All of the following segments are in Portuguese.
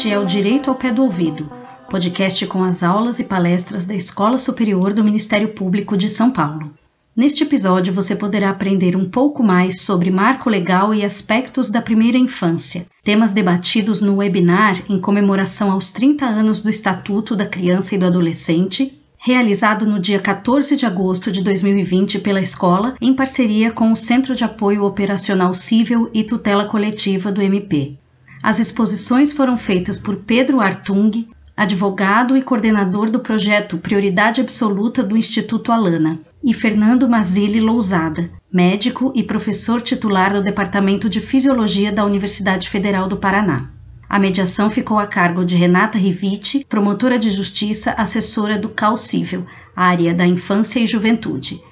Este é o Direito ao Pé do Ouvido, podcast com as aulas e palestras da Escola Superior do Ministério Público de São Paulo. Neste episódio você poderá aprender um pouco mais sobre marco legal e aspectos da primeira infância, temas debatidos no webinar em comemoração aos 30 anos do Estatuto da Criança e do Adolescente realizado no dia 14 de agosto de 2020 pela escola, em parceria com o Centro de Apoio Operacional Cível e Tutela Coletiva do MP. As exposições foram feitas por Pedro Artung, advogado e coordenador do projeto Prioridade Absoluta do Instituto Alana, e Fernando Mazili Lousada, médico e professor titular do Departamento de Fisiologia da Universidade Federal do Paraná. A mediação ficou a cargo de Renata Riviti, promotora de justiça, assessora do CAL Cível, área da infância e juventude.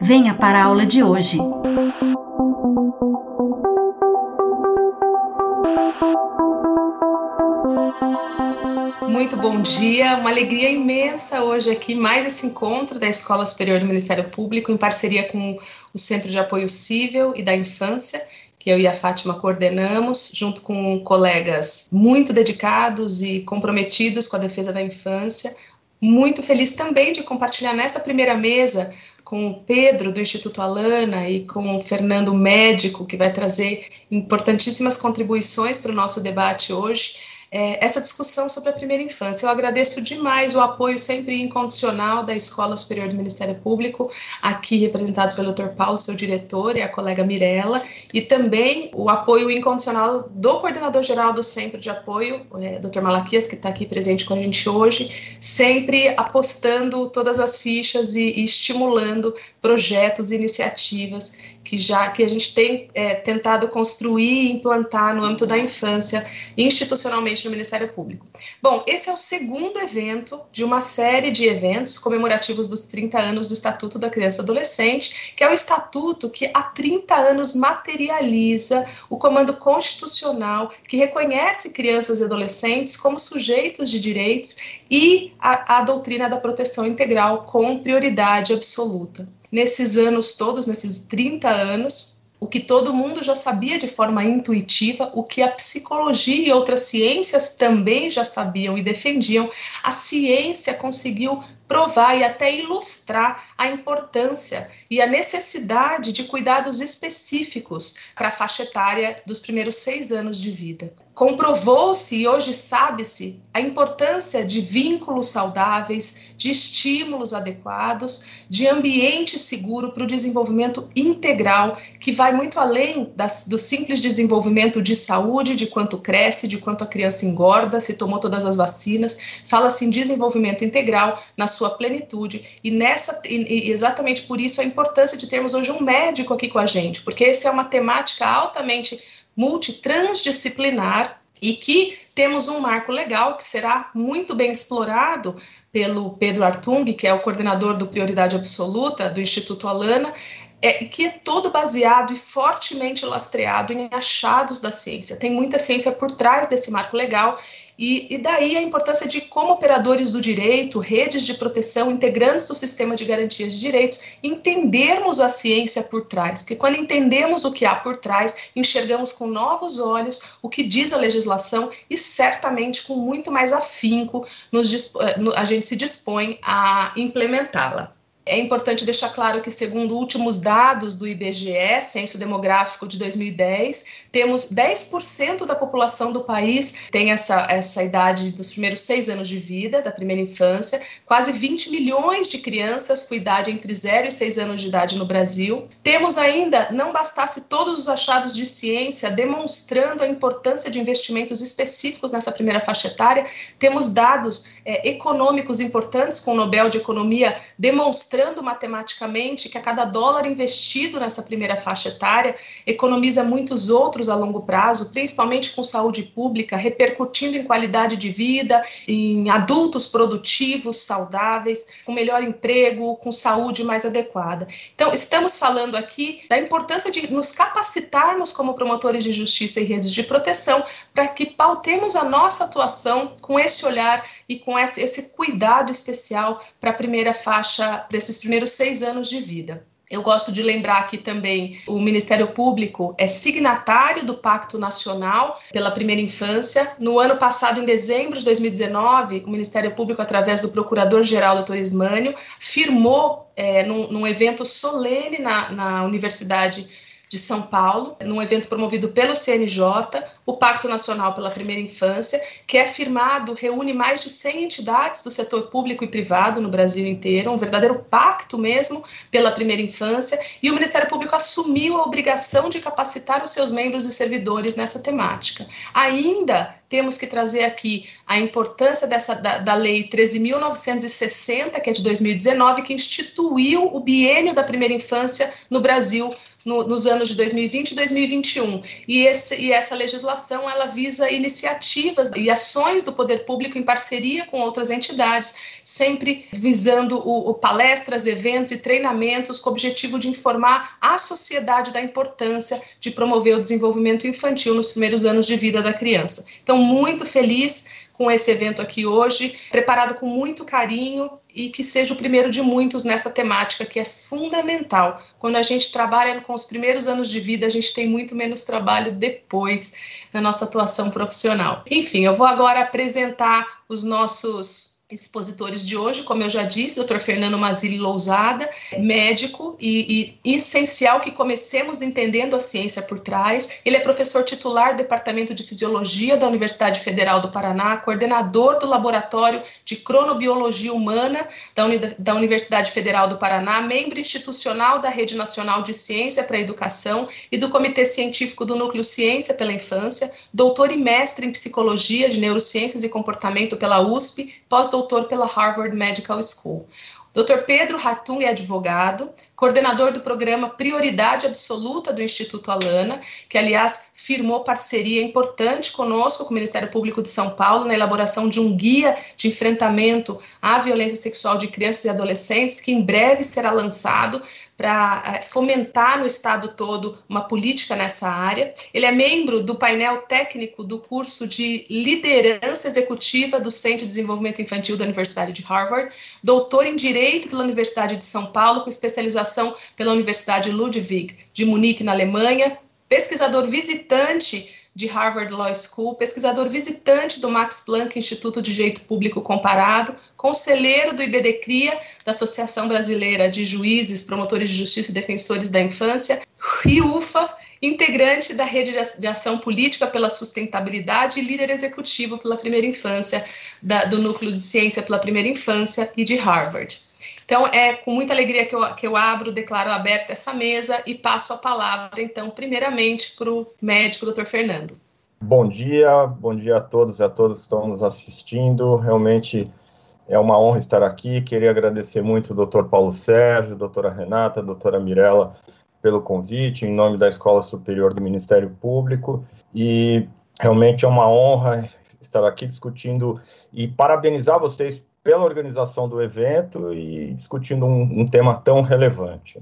Venha para a aula de hoje. Muito bom dia, uma alegria imensa hoje aqui, mais esse encontro da Escola Superior do Ministério Público, em parceria com o Centro de Apoio Cível e da Infância que eu e a Fátima coordenamos, junto com colegas muito dedicados e comprometidos com a defesa da infância. Muito feliz também de compartilhar nessa primeira mesa com o Pedro do Instituto Alana e com o Fernando Médico, que vai trazer importantíssimas contribuições para o nosso debate hoje é, essa discussão sobre a primeira infância. Eu agradeço demais o apoio sempre incondicional da Escola Superior do Ministério Público, aqui representados pelo Dr. Paulo, seu diretor, e a colega Mirella, e também o apoio incondicional do coordenador-geral do Centro de Apoio, é, Dr. Malaquias, que está aqui presente com a gente hoje, sempre apostando todas as fichas e, e estimulando projetos e iniciativas que já que a gente tem é, tentado construir e implantar no âmbito da infância institucionalmente no Ministério Público. Bom, esse é o segundo evento de uma série de eventos comemorativos dos 30 anos do Estatuto da Criança e Adolescente, que é o estatuto que há 30 anos materializa o comando constitucional que reconhece crianças e adolescentes como sujeitos de direitos e a, a doutrina da proteção integral com prioridade absoluta nesses anos todos, nesses 30 anos, o que todo mundo já sabia de forma intuitiva, o que a psicologia e outras ciências também já sabiam e defendiam, a ciência conseguiu provar e até ilustrar a importância e a necessidade de cuidados específicos para a faixa etária dos primeiros seis anos de vida. Comprovou-se e hoje sabe-se a importância de vínculos saudáveis, de estímulos adequados, de ambiente seguro para o desenvolvimento integral, que vai muito além das, do simples desenvolvimento de saúde, de quanto cresce, de quanto a criança engorda, se tomou todas as vacinas. Fala-se em desenvolvimento integral na sua plenitude. E nessa e exatamente por isso a importância de termos hoje um médico aqui com a gente, porque essa é uma temática altamente multitransdisciplinar e que temos um marco legal que será muito bem explorado pelo Pedro Artung, que é o coordenador do Prioridade Absoluta do Instituto Alana, é, que é todo baseado e fortemente lastreado em achados da ciência. Tem muita ciência por trás desse marco legal e, e, daí a importância de, como operadores do direito, redes de proteção, integrantes do sistema de garantias de direitos, entendermos a ciência por trás. Porque quando entendemos o que há por trás, enxergamos com novos olhos o que diz a legislação e certamente com muito mais afinco nos, eh, a gente se dispõe a implementá-la. É importante deixar claro que, segundo últimos dados do IBGE, Censo Demográfico de 2010, temos 10% da população do país tem essa, essa idade dos primeiros seis anos de vida, da primeira infância, quase 20 milhões de crianças com idade entre 0 e 6 anos de idade no Brasil. Temos ainda, não bastasse todos os achados de ciência demonstrando a importância de investimentos específicos nessa primeira faixa etária, temos dados é, econômicos importantes com o Nobel de Economia demonstrando mostrando matematicamente que a cada dólar investido nessa primeira faixa etária economiza muitos outros a longo prazo, principalmente com saúde pública, repercutindo em qualidade de vida, em adultos produtivos, saudáveis, com melhor emprego, com saúde mais adequada. Então, estamos falando aqui da importância de nos capacitarmos como promotores de justiça e redes de proteção para que pautemos a nossa atuação com esse olhar e com esse, esse cuidado especial para a primeira faixa desses primeiros seis anos de vida. Eu gosto de lembrar que também o Ministério Público é signatário do Pacto Nacional pela Primeira Infância. No ano passado, em dezembro de 2019, o Ministério Público, através do Procurador-Geral, Dr. Ismânio, firmou é, num, num, evento solene na, na Universidade de São Paulo, num evento promovido pelo CNJ, o Pacto Nacional pela Primeira Infância, que é firmado, reúne mais de 100 entidades do setor público e privado no Brasil inteiro, um verdadeiro pacto mesmo pela primeira infância, e o Ministério Público assumiu a obrigação de capacitar os seus membros e servidores nessa temática. Ainda temos que trazer aqui a importância dessa da, da lei 13.960, que é de 2019, que instituiu o biênio da primeira infância no Brasil no, nos anos de 2020 e 2021. E, esse, e essa legislação ela visa iniciativas e ações do poder público em parceria com outras entidades, sempre visando o, o palestras, eventos e treinamentos com o objetivo de informar a sociedade da importância de promover o desenvolvimento infantil nos primeiros anos de vida da criança. Então, muito feliz com esse evento aqui hoje, preparado com muito carinho e que seja o primeiro de muitos nessa temática que é fundamental. Quando a gente trabalha com os primeiros anos de vida, a gente tem muito menos trabalho depois na nossa atuação profissional. Enfim, eu vou agora apresentar os nossos expositores de hoje, como eu já disse, Dr. Fernando Mazili Lousada, médico e, e, essencial que comecemos entendendo a ciência por trás. Ele é professor titular do Departamento de Fisiologia da Universidade Federal do Paraná, coordenador do Laboratório de Cronobiologia Humana da, Uni da Universidade Federal do Paraná, membro institucional da Rede Nacional de Ciência para a Educação e do Comitê Científico do Núcleo Ciência pela Infância, doutor e mestre em Psicologia de Neurociências e Comportamento pela USP, pós doutor pela Harvard Medical School. Dr. Pedro Hartung é advogado, coordenador do programa Prioridade Absoluta do Instituto Alana, que, aliás, firmou parceria importante conosco, com o Ministério Público de São Paulo, na elaboração de um guia de enfrentamento à violência sexual de crianças e adolescentes, que em breve será lançado para é, fomentar no estado todo uma política nessa área. Ele é membro do painel técnico do curso de liderança executiva do Centro de Desenvolvimento Infantil da Universidade de Harvard, doutor em direito pela Universidade de São Paulo, com especialização pela Universidade Ludwig de Munique, na Alemanha, pesquisador visitante de Harvard Law School, pesquisador visitante do Max Planck Instituto de Direito Público Comparado, conselheiro do IBDCRIA, da Associação Brasileira de Juízes, Promotores de Justiça e Defensores da Infância, e UFA, integrante da Rede de Ação Política pela Sustentabilidade e líder executivo pela Primeira Infância, da, do Núcleo de Ciência pela Primeira Infância e de Harvard. Então, é com muita alegria que eu, que eu abro, declaro aberta essa mesa e passo a palavra, então, primeiramente, para o médico, Dr. Fernando. Bom dia, bom dia a todos e a todas que estão nos assistindo. Realmente é uma honra estar aqui. Queria agradecer muito o Dr. Paulo Sérgio, doutora Renata, doutora Mirella pelo convite, em nome da Escola Superior do Ministério Público. E realmente é uma honra estar aqui discutindo e parabenizar vocês pela organização do evento e discutindo um, um tema tão relevante.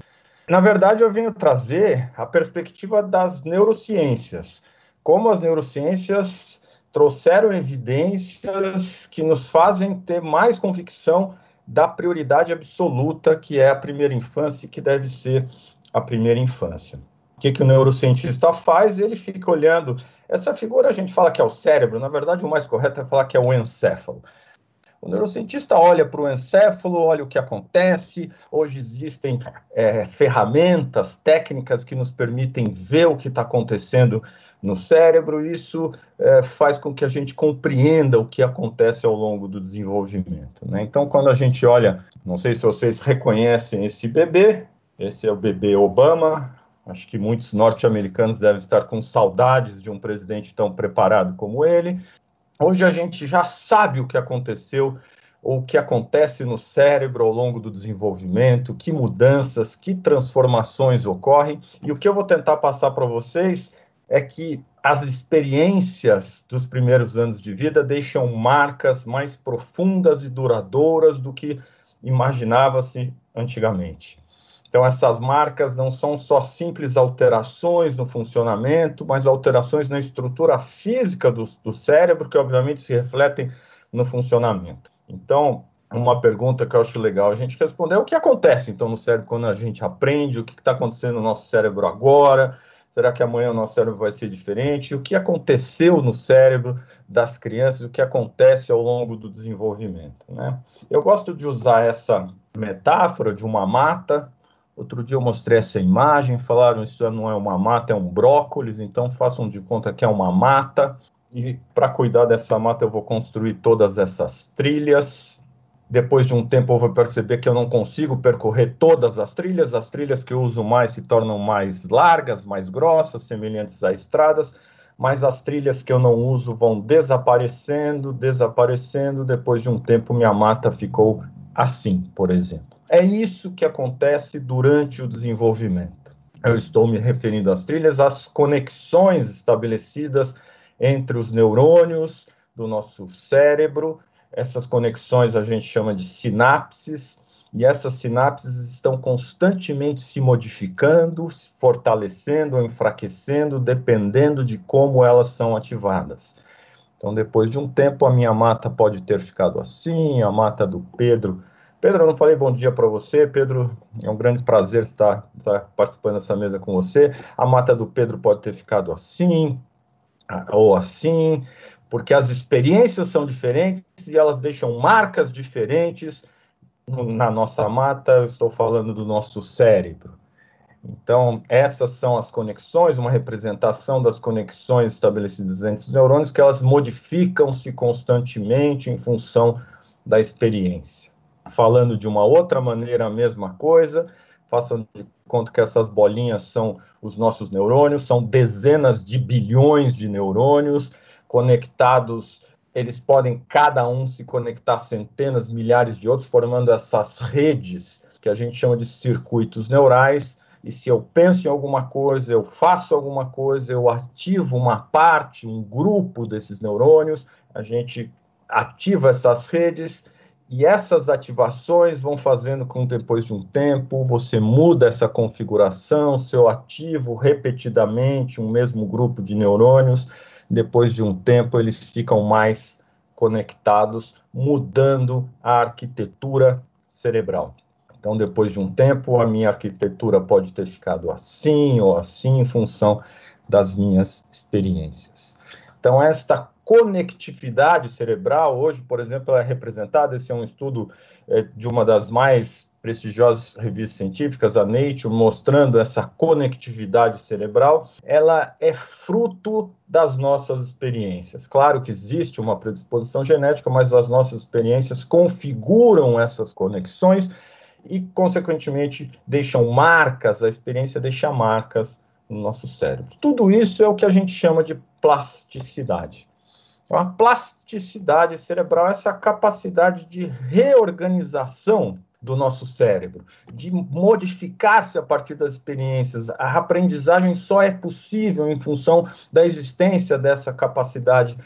Na verdade, eu venho trazer a perspectiva das neurociências, como as neurociências trouxeram evidências que nos fazem ter mais convicção da prioridade absoluta que é a primeira infância e que deve ser a primeira infância. O que, que o neurocientista faz? Ele fica olhando. Essa figura a gente fala que é o cérebro, na verdade, o mais correto é falar que é o encéfalo. O neurocientista olha para o encéfalo, olha o que acontece. Hoje existem é, ferramentas, técnicas que nos permitem ver o que está acontecendo no cérebro. Isso é, faz com que a gente compreenda o que acontece ao longo do desenvolvimento. Né? Então, quando a gente olha, não sei se vocês reconhecem esse bebê, esse é o bebê Obama. Acho que muitos norte-americanos devem estar com saudades de um presidente tão preparado como ele. Hoje a gente já sabe o que aconteceu ou o que acontece no cérebro ao longo do desenvolvimento, que mudanças, que transformações ocorrem. E o que eu vou tentar passar para vocês é que as experiências dos primeiros anos de vida deixam marcas mais profundas e duradouras do que imaginava-se antigamente. Então, essas marcas não são só simples alterações no funcionamento, mas alterações na estrutura física do, do cérebro, que obviamente se refletem no funcionamento. Então, uma pergunta que eu acho legal a gente responder é o que acontece então no cérebro quando a gente aprende, o que está acontecendo no nosso cérebro agora, será que amanhã o nosso cérebro vai ser diferente, o que aconteceu no cérebro das crianças, o que acontece ao longo do desenvolvimento. Né? Eu gosto de usar essa metáfora de uma mata. Outro dia eu mostrei essa imagem, falaram isso não é uma mata, é um brócolis, então façam de conta que é uma mata. E para cuidar dessa mata eu vou construir todas essas trilhas, depois de um tempo eu vou perceber que eu não consigo percorrer todas as trilhas, as trilhas que eu uso mais se tornam mais largas, mais grossas, semelhantes a estradas, mas as trilhas que eu não uso vão desaparecendo, desaparecendo, depois de um tempo minha mata ficou assim, por exemplo. É isso que acontece durante o desenvolvimento. Eu estou me referindo às trilhas, às conexões estabelecidas entre os neurônios do nosso cérebro essas conexões a gente chama de sinapses, e essas sinapses estão constantemente se modificando, se fortalecendo enfraquecendo, dependendo de como elas são ativadas. Então, depois de um tempo, a minha mata pode ter ficado assim, a mata do Pedro. Pedro, eu não falei bom dia para você. Pedro, é um grande prazer estar, estar participando dessa mesa com você. A mata do Pedro pode ter ficado assim, ou assim porque as experiências são diferentes e elas deixam marcas diferentes na nossa mata. Eu estou falando do nosso cérebro. Então, essas são as conexões, uma representação das conexões estabelecidas entre os neurônios, que elas modificam-se constantemente em função da experiência. Falando de uma outra maneira, a mesma coisa, façam de conta que essas bolinhas são os nossos neurônios, são dezenas de bilhões de neurônios, conectados, eles podem cada um se conectar centenas, milhares de outros, formando essas redes que a gente chama de circuitos neurais. E se eu penso em alguma coisa, eu faço alguma coisa, eu ativo uma parte, um grupo desses neurônios, a gente ativa essas redes e essas ativações vão fazendo com depois de um tempo você muda essa configuração, se eu ativo repetidamente um mesmo grupo de neurônios, depois de um tempo eles ficam mais conectados, mudando a arquitetura cerebral. Então, depois de um tempo, a minha arquitetura pode ter ficado assim ou assim em função das minhas experiências. Então, esta conectividade cerebral, hoje, por exemplo, é representada, esse é um estudo é, de uma das mais prestigiosas revistas científicas, a Nature, mostrando essa conectividade cerebral, ela é fruto das nossas experiências. Claro que existe uma predisposição genética, mas as nossas experiências configuram essas conexões e, consequentemente, deixam marcas, a experiência deixa marcas no nosso cérebro. Tudo isso é o que a gente chama de plasticidade. Então, a plasticidade cerebral é essa capacidade de reorganização do nosso cérebro, de modificar-se a partir das experiências. A aprendizagem só é possível em função da existência dessa capacidade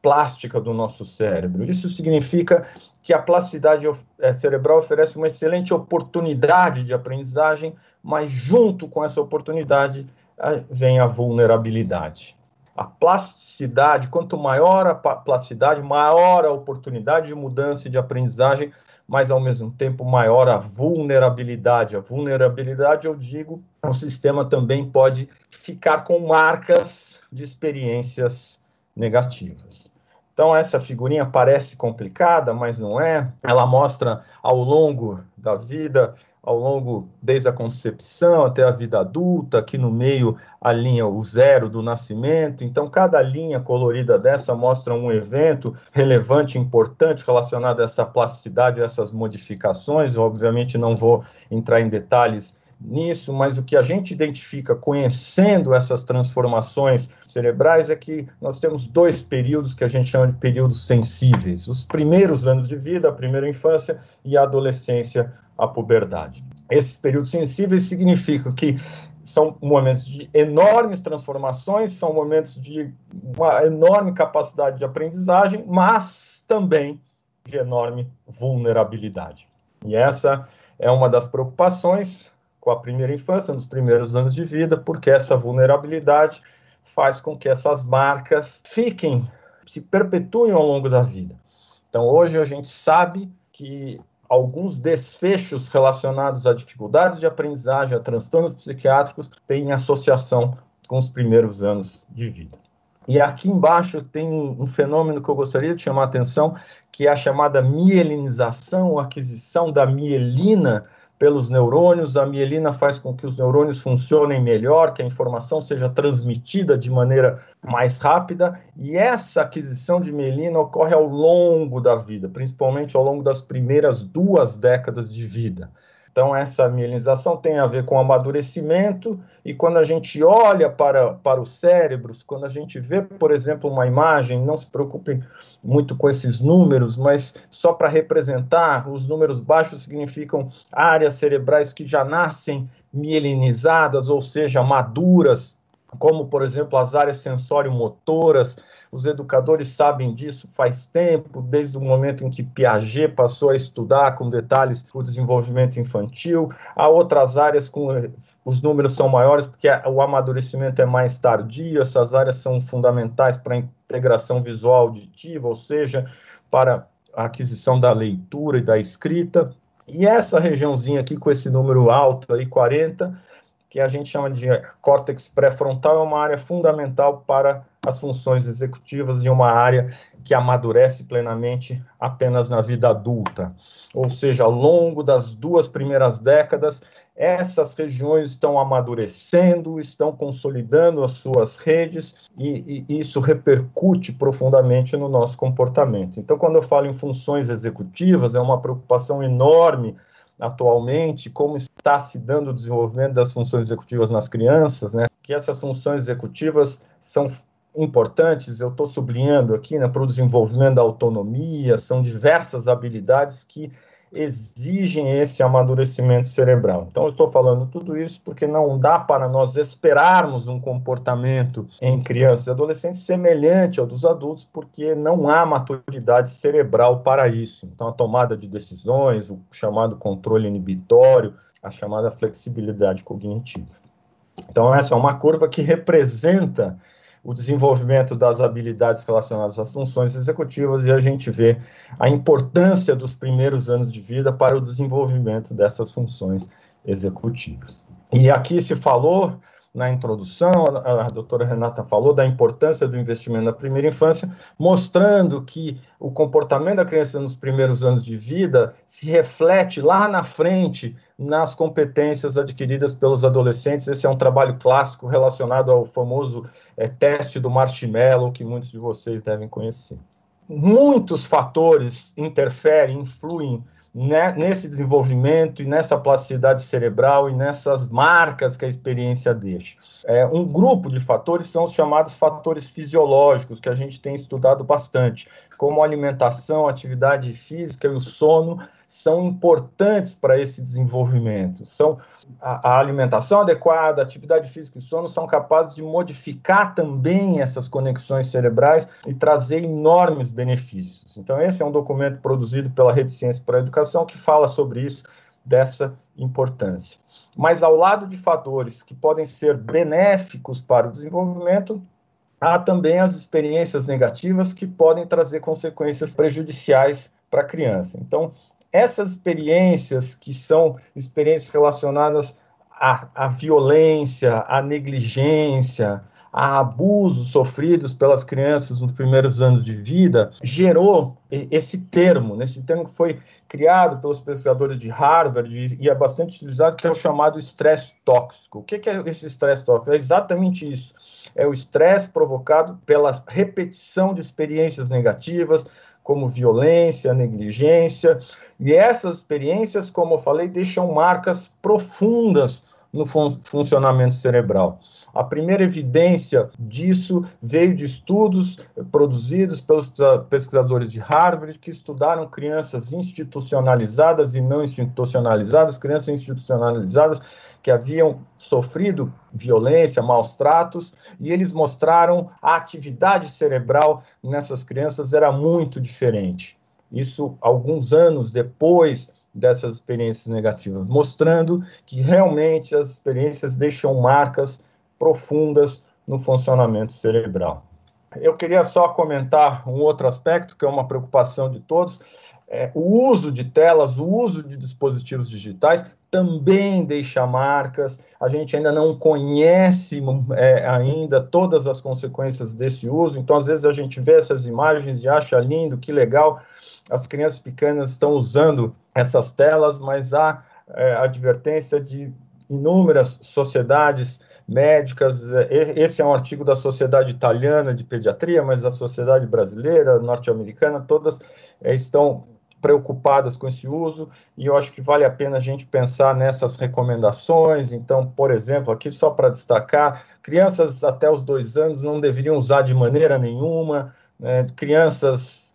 plástica do nosso cérebro. Isso significa que a plasticidade eh, cerebral oferece uma excelente oportunidade de aprendizagem, mas junto com essa oportunidade vem a vulnerabilidade. A plasticidade, quanto maior a plasticidade, maior a oportunidade de mudança e de aprendizagem, mas ao mesmo tempo maior a vulnerabilidade. A vulnerabilidade, eu digo, o sistema também pode ficar com marcas de experiências negativas. Então, essa figurinha parece complicada, mas não é. Ela mostra ao longo da vida ao longo, desde a concepção até a vida adulta, aqui no meio a linha, o zero do nascimento. Então, cada linha colorida dessa mostra um evento relevante, importante, relacionado a essa plasticidade, a essas modificações. obviamente, não vou entrar em detalhes nisso, mas o que a gente identifica conhecendo essas transformações cerebrais é que nós temos dois períodos que a gente chama de períodos sensíveis: os primeiros anos de vida, a primeira infância e a adolescência, a puberdade. Esses períodos sensíveis significam que são momentos de enormes transformações, são momentos de uma enorme capacidade de aprendizagem, mas também de enorme vulnerabilidade. E essa é uma das preocupações com a primeira infância, nos primeiros anos de vida, porque essa vulnerabilidade faz com que essas marcas fiquem, se perpetuem ao longo da vida. Então, hoje a gente sabe que alguns desfechos relacionados a dificuldades de aprendizagem, a transtornos psiquiátricos, têm associação com os primeiros anos de vida. E aqui embaixo tem um fenômeno que eu gostaria de chamar a atenção, que é a chamada mielinização, aquisição da mielina pelos neurônios. A mielina faz com que os neurônios funcionem melhor, que a informação seja transmitida de maneira mais rápida, e essa aquisição de mielina ocorre ao longo da vida, principalmente ao longo das primeiras duas décadas de vida. Então, essa mielinização tem a ver com amadurecimento, e quando a gente olha para, para os cérebros, quando a gente vê, por exemplo, uma imagem, não se preocupem muito com esses números, mas só para representar, os números baixos significam áreas cerebrais que já nascem mielinizadas, ou seja, maduras, como, por exemplo, as áreas sensório-motoras. Os educadores sabem disso faz tempo, desde o momento em que Piaget passou a estudar com detalhes o desenvolvimento infantil. Há outras áreas com os números são maiores porque o amadurecimento é mais tardio. Essas áreas são fundamentais para a integração visual auditiva, ou seja, para a aquisição da leitura e da escrita. E essa regiãozinha aqui com esse número alto aí, 40, que a gente chama de córtex pré-frontal, é uma área fundamental para as funções executivas e uma área que amadurece plenamente apenas na vida adulta. Ou seja, ao longo das duas primeiras décadas, essas regiões estão amadurecendo, estão consolidando as suas redes e, e, isso repercute profundamente no nosso comportamento. Então, quando eu falo em funções executivas, é uma preocupação enorme atualmente, como está se dando o desenvolvimento das funções executivas nas crianças, né? Que essas funções executivas são importantes, eu estou sublinhando aqui, né, para o desenvolvimento da autonomia, são diversas habilidades que exigem esse amadurecimento cerebral. Então, eu estou falando tudo isso porque não dá para nós esperarmos um comportamento em crianças e adolescentes semelhante ao dos adultos, porque não há maturidade cerebral para isso. Então, a tomada de decisões, o chamado controle inibitório, a chamada flexibilidade cognitiva. Então, essa é uma curva que representa o desenvolvimento das habilidades relacionadas às funções executivas e a gente vê a importância dos primeiros anos de vida para o desenvolvimento dessas funções executivas. E aqui se falou na introdução, a, doutora Renata falou da importância do investimento na primeira infância, mostrando que o comportamento da criança nos primeiros anos de vida se reflete lá na frente nas competências adquiridas pelos adolescentes. Esse é um trabalho clássico relacionado ao famoso é, teste do marshmallow, que muitos de vocês devem conhecer. Muitos fatores interferem, influem né, nesse desenvolvimento e nessa plasticidade cerebral e nessas marcas que a experiência deixa. É, um grupo de fatores são os chamados fatores fisiológicos, que a gente tem estudado bastante, como alimentação, atividade física e o sono são importantes para esse desenvolvimento. São a, a, alimentação adequada, a atividade física e sono são capazes de modificar também essas conexões cerebrais e trazer enormes benefícios. Então, esse é um documento produzido pela Rede Ciência para a Educação que fala sobre isso, dessa importância. Mas, ao lado de fatores que podem ser benéficos para o desenvolvimento, há também as experiências negativas que podem trazer consequências prejudiciais para a criança. Então, essas experiências, que são experiências relacionadas à, à violência, à negligência, a abusos sofridos pelas crianças nos primeiros anos de vida, gerou esse termo, esse termo que foi criado pelos pesquisadores de Harvard e é bastante utilizado, que é o chamado estresse tóxico. O que é esse estresse tóxico? É exatamente isso. É o estresse provocado pela repetição de experiências negativas, como violência, negligência, e essas experiências, como eu falei, deixam marcas profundas no fun funcionamento cerebral. A primeira evidência disso veio de estudos produzidos pelos pesquisadores de Harvard que estudaram crianças institucionalizadas e não institucionalizadas, crianças institucionalizadas que haviam sofrido violência, maus tratos, e eles mostraram a atividade cerebral nessas crianças era muito diferente. Isso alguns anos depois dessas experiências negativas, mostrando que realmente as experiências deixam marcas profundas no funcionamento cerebral. Eu queria só comentar um outro aspecto que é uma preocupação de todos, é, o uso de telas, o uso de dispositivos digitais também deixa marcas. A gente ainda não conhece é, ainda todas as consequências desse uso. Então, às vezes a gente vê essas imagens e acha lindo, que legal. As crianças pequenas estão usando essas telas, mas há é, advertência de inúmeras sociedades médicas. É, esse é um artigo da Sociedade Italiana de Pediatria, mas a Sociedade Brasileira, norte-americana, todas é, estão preocupadas com esse uso e eu acho que vale a pena a gente pensar nessas recomendações. Então, por exemplo, aqui só para destacar, crianças até os dois anos não deveriam usar de maneira nenhuma, né? crianças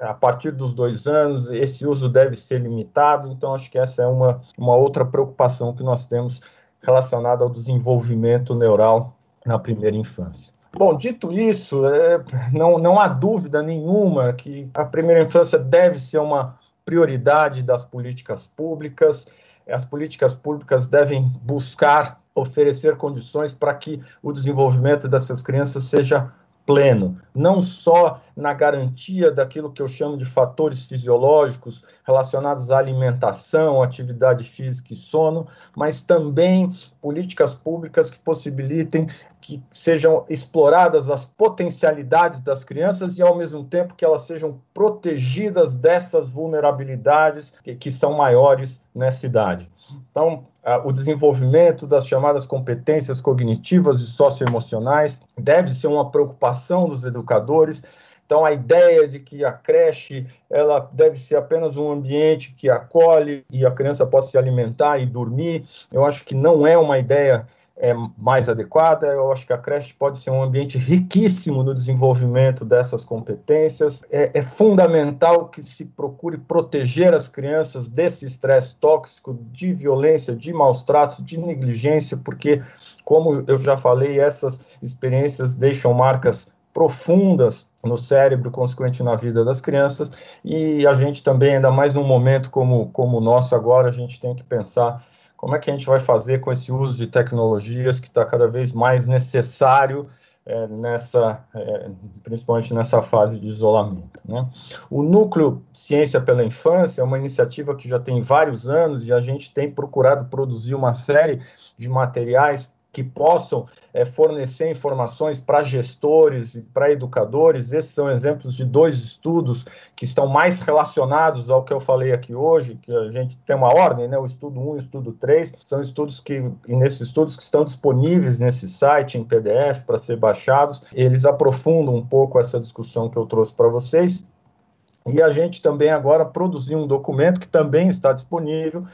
a partir dos dois anos, esse uso deve ser limitado. Então, acho que essa é uma, uma outra preocupação que nós temos relacionada ao desenvolvimento neural na primeira infância. Bom, dito isso, é, não, não há dúvida nenhuma que a primeira infância deve ser uma prioridade das políticas públicas. As políticas públicas devem buscar oferecer condições para que o desenvolvimento dessas crianças seja pleno, não só na garantia daquilo que eu chamo de fatores fisiológicos relacionados à alimentação, atividade física e sono, mas também políticas públicas que possibilitem que sejam exploradas as potencialidades das crianças e, ao mesmo tempo, que elas sejam protegidas dessas vulnerabilidades que, são maiores nessa idade. Então, o desenvolvimento das chamadas competências cognitivas e socioemocionais deve ser uma preocupação dos educadores. Então, a ideia de que a creche ela deve ser apenas um ambiente que acolhe e a criança possa se alimentar e dormir, eu acho que não é uma ideia é mais adequada. Eu acho que a creche pode ser um ambiente riquíssimo no desenvolvimento dessas competências. É, é fundamental que se procure proteger as crianças desse estresse tóxico, de violência, de maus tratos, de negligência, porque, como eu já falei, essas experiências deixam marcas profundas no cérebro, consequente na vida das crianças, e a gente também, ainda mais num momento como, como o nosso agora, a gente tem que pensar como é que a gente vai fazer com esse uso de tecnologias que está cada vez mais necessário é, nessa, é, principalmente nessa fase de isolamento. Né? O Núcleo Ciência pela Infância é uma iniciativa que já tem vários anos e a gente tem procurado produzir uma série de materiais que possam é, fornecer informações para gestores e para educadores. Esses são exemplos de dois estudos que estão mais relacionados ao que eu falei aqui hoje, que a gente tem uma ordem, né? O estudo 1 e o estudo 3, são estudos que, nesses estudos que estão disponíveis nesse site em PDF para ser baixados, eles aprofundam um pouco essa discussão que eu trouxe para vocês. E a gente também agora produziu um documento que também está disponível,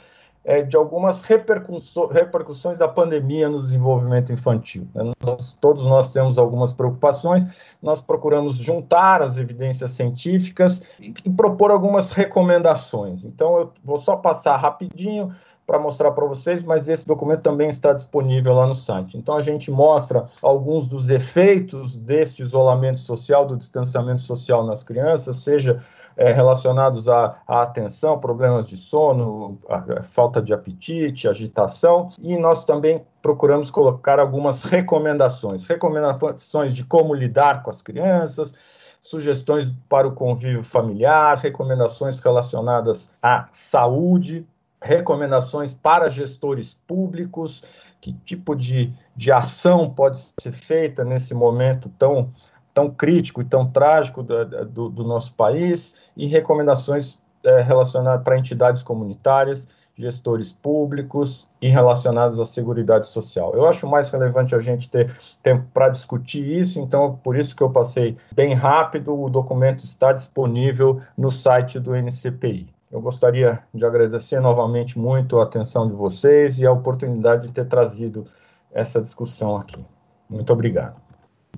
é, de algumas repercussões da pandemia no desenvolvimento infantil. Né? Nós, todos nós temos algumas preocupações, nós procuramos juntar as evidências científicas e, e propor algumas recomendações. Então, eu vou só passar rapidinho para mostrar para vocês, mas esse documento também está disponível lá no site. Então a gente mostra alguns dos efeitos deste isolamento social, do distanciamento social nas crianças, seja é, relacionados à, à, atenção, problemas de sono, a, a falta de apetite, agitação, e nós também procuramos colocar algumas recomendações, recomendações de como lidar com as crianças, sugestões para o convívio familiar, recomendações relacionadas à saúde, recomendações para gestores públicos, que tipo de, de ação pode ser feita nesse momento tão tão crítico e tão trágico do, do, do nosso país e recomendações é, relacionadas para entidades comunitárias, gestores públicos e relacionadas à segurança social. Eu acho mais relevante a gente ter tempo para discutir isso, então por isso que eu passei bem rápido. O documento está disponível no site do NCPI. Eu gostaria de agradecer novamente muito a atenção de vocês e a oportunidade de ter trazido essa discussão aqui. Muito obrigado.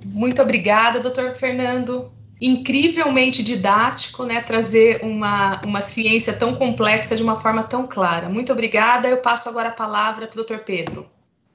Muito obrigada, doutor Fernando. Incrivelmente didático, né? Trazer uma, uma ciência tão complexa de uma forma tão clara. Muito obrigada. Eu passo agora a palavra para o doutor Pedro.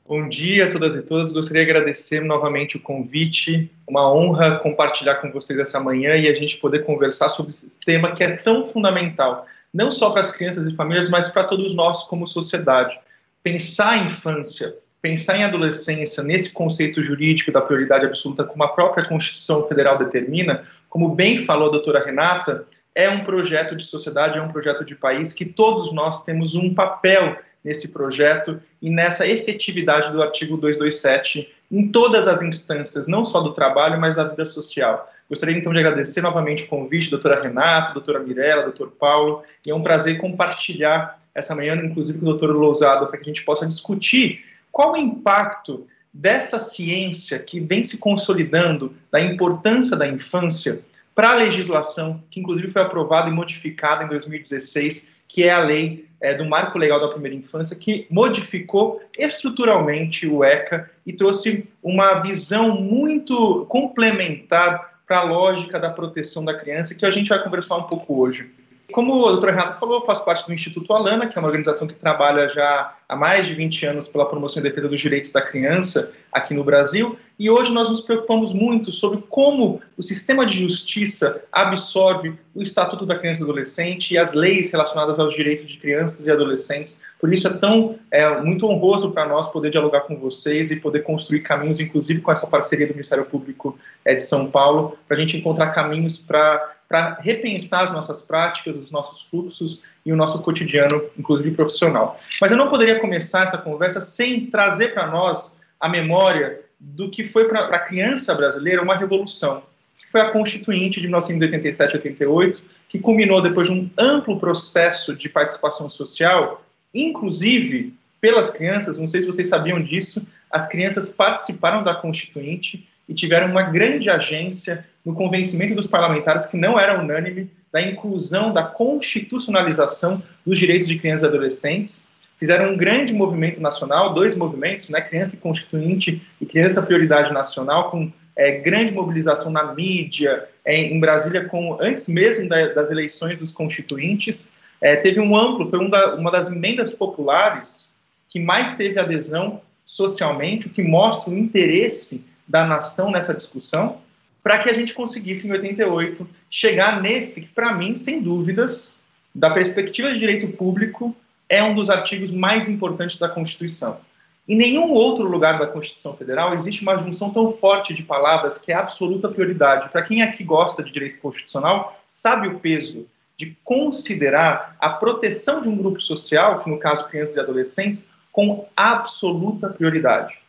Bom dia a todas e todos. Gostaria de agradecer novamente o convite. Uma honra compartilhar com vocês essa manhã e a gente poder conversar sobre esse tema que é tão fundamental, não só para as crianças e famílias, mas para todos nós como sociedade. Pensar a infância, pensar em adolescência nesse conceito jurídico da prioridade absoluta, como a própria Constituição Federal determina, como bem falou a doutora Renata, é um projeto de sociedade, é um projeto de país que todos nós temos um papel nesse projeto e nessa efetividade do artigo 227 em todas as instâncias, não só do trabalho, mas da vida social. Gostaria então de agradecer novamente o convite, doutora Renata, doutora Mirella, doutor Paulo, e é um prazer compartilhar essa manhã, inclusive com o doutor Lousada, para que a gente possa discutir qual o impacto dessa ciência que vem se consolidando, da importância da infância, para a legislação, que inclusive foi aprovada e modificada em 2016, que é a lei é, do Marco Legal da Primeira Infância, que modificou estruturalmente o ECA e trouxe uma visão muito complementar para a lógica da proteção da criança, que a gente vai conversar um pouco hoje. Como a doutora Renata falou, eu faço parte do Instituto Alana, que é uma organização que trabalha já há mais de 20 anos pela promoção e defesa dos direitos da criança aqui no Brasil, e hoje nós nos preocupamos muito sobre como o sistema de justiça absorve o Estatuto da Criança e do Adolescente e as leis relacionadas aos direitos de crianças e adolescentes. Por isso é tão é, muito honroso para nós poder dialogar com vocês e poder construir caminhos, inclusive com essa parceria do Ministério Público é, de São Paulo, para a gente encontrar caminhos para para repensar as nossas práticas, os nossos fluxos e o nosso cotidiano, inclusive profissional. Mas eu não poderia começar essa conversa sem trazer para nós a memória do que foi para a criança brasileira uma revolução, que foi a Constituinte de 1987-88, que culminou depois de um amplo processo de participação social, inclusive pelas crianças, não sei se vocês sabiam disso, as crianças participaram da Constituinte e tiveram uma grande agência no convencimento dos parlamentares, que não era unânime, da inclusão, da constitucionalização dos direitos de crianças e adolescentes. Fizeram um grande movimento nacional, dois movimentos, né, Criança Constituinte e Criança Prioridade Nacional, com é, grande mobilização na mídia, é, em Brasília, com, antes mesmo da, das eleições dos constituintes. É, teve um amplo, foi um da, uma das emendas populares que mais teve adesão socialmente, o que mostra o interesse da nação nessa discussão para que a gente conseguisse, em 88, chegar nesse que, para mim, sem dúvidas, da perspectiva de direito público, é um dos artigos mais importantes da Constituição. Em nenhum outro lugar da Constituição Federal existe uma junção tão forte de palavras que é absoluta prioridade. Para quem aqui gosta de direito constitucional, sabe o peso de considerar a proteção de um grupo social, que no caso crianças e adolescentes, com absoluta prioridade.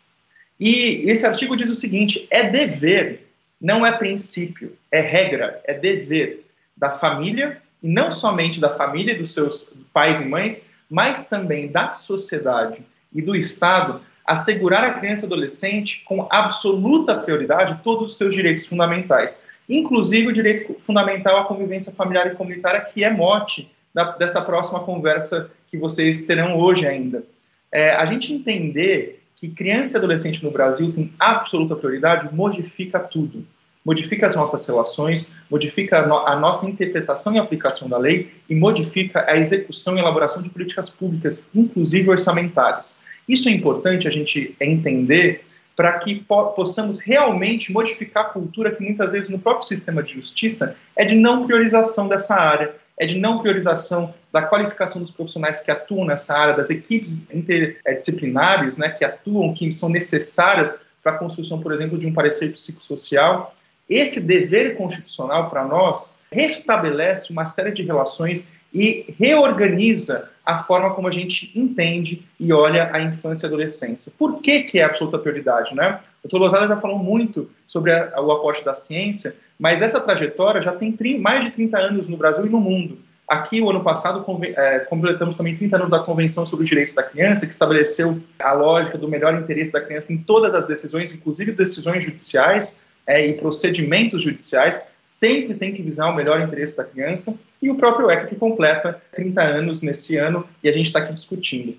E esse artigo diz o seguinte: é dever não é princípio, é regra, é dever da família, e não somente da família e dos seus pais e mães, mas também da sociedade e do Estado, assegurar à criança e adolescente com absoluta prioridade todos os seus direitos fundamentais, inclusive o direito fundamental à convivência familiar e comunitária, que é mote da, dessa próxima conversa que vocês terão hoje ainda. É, a gente entender que criança e adolescente no Brasil tem absoluta prioridade, modifica tudo. Modifica as nossas relações, modifica a, no a nossa interpretação e aplicação da lei e modifica a execução e elaboração de políticas públicas, inclusive orçamentárias. Isso é importante a gente entender para que po possamos realmente modificar a cultura que muitas vezes no próprio sistema de justiça é de não priorização dessa área, é de não priorização da qualificação dos profissionais que atuam nessa área, das equipes interdisciplinares né, que atuam, que são necessárias para a construção, por exemplo, de um parecer psicossocial. Esse dever constitucional, para nós, restabelece uma série de relações e reorganiza a forma como a gente entende e olha a infância e adolescência. Por que, que é absoluta prioridade? Né? O. Lozada já falou muito sobre a, o aporte da ciência, mas essa trajetória já tem mais de 30 anos no Brasil e no mundo. Aqui, o ano passado, é, completamos também 30 anos da Convenção sobre os Direitos da Criança, que estabeleceu a lógica do melhor interesse da criança em todas as decisões, inclusive decisões judiciais é, e procedimentos judiciais, sempre tem que visar o melhor interesse da criança. E o próprio ECA, que completa 30 anos nesse ano, e a gente está aqui discutindo.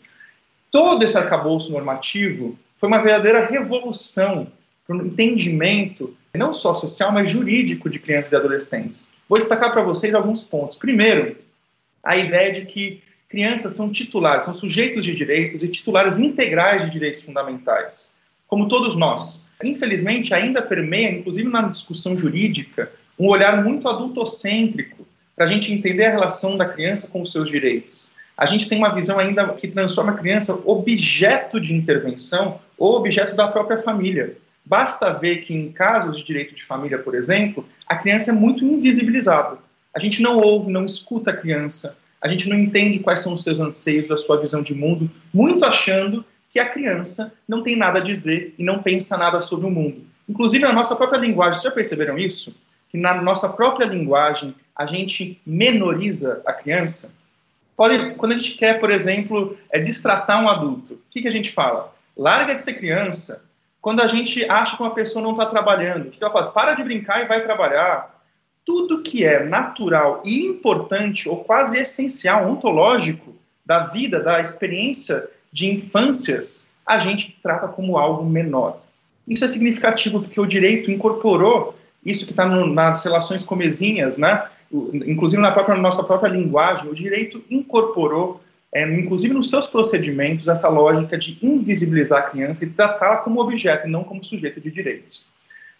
Todo esse arcabouço normativo foi uma verdadeira revolução para o entendimento, não só social, mas jurídico de crianças e adolescentes. Vou destacar para vocês alguns pontos. Primeiro, a ideia de que crianças são titulares, são sujeitos de direitos e titulares integrais de direitos fundamentais, como todos nós. Infelizmente, ainda permeia, inclusive na discussão jurídica, um olhar muito adultocêntrico para a gente entender a relação da criança com os seus direitos. A gente tem uma visão ainda que transforma a criança objeto de intervenção ou objeto da própria família. Basta ver que em casos de direito de família, por exemplo, a criança é muito invisibilizada. A gente não ouve, não escuta a criança, a gente não entende quais são os seus anseios, a sua visão de mundo, muito achando que a criança não tem nada a dizer e não pensa nada sobre o mundo. Inclusive, na nossa própria linguagem, vocês já perceberam isso? Que na nossa própria linguagem a gente menoriza a criança? Pode, quando a gente quer, por exemplo, é, destratar um adulto, o que, que a gente fala? Larga de ser criança. Quando a gente acha que uma pessoa não está trabalhando, o que ela fala? Para de brincar e vai trabalhar tudo que é natural e importante, ou quase essencial, ontológico, da vida, da experiência de infâncias, a gente trata como algo menor. Isso é significativo porque o direito incorporou isso que está nas relações comezinhas, né? inclusive na, própria, nossa própria linguagem, o direito incorporou, é, inclusive nos seus procedimentos, essa lógica de invisibilizar a criança e tratá-la como objeto e não como sujeito de direitos.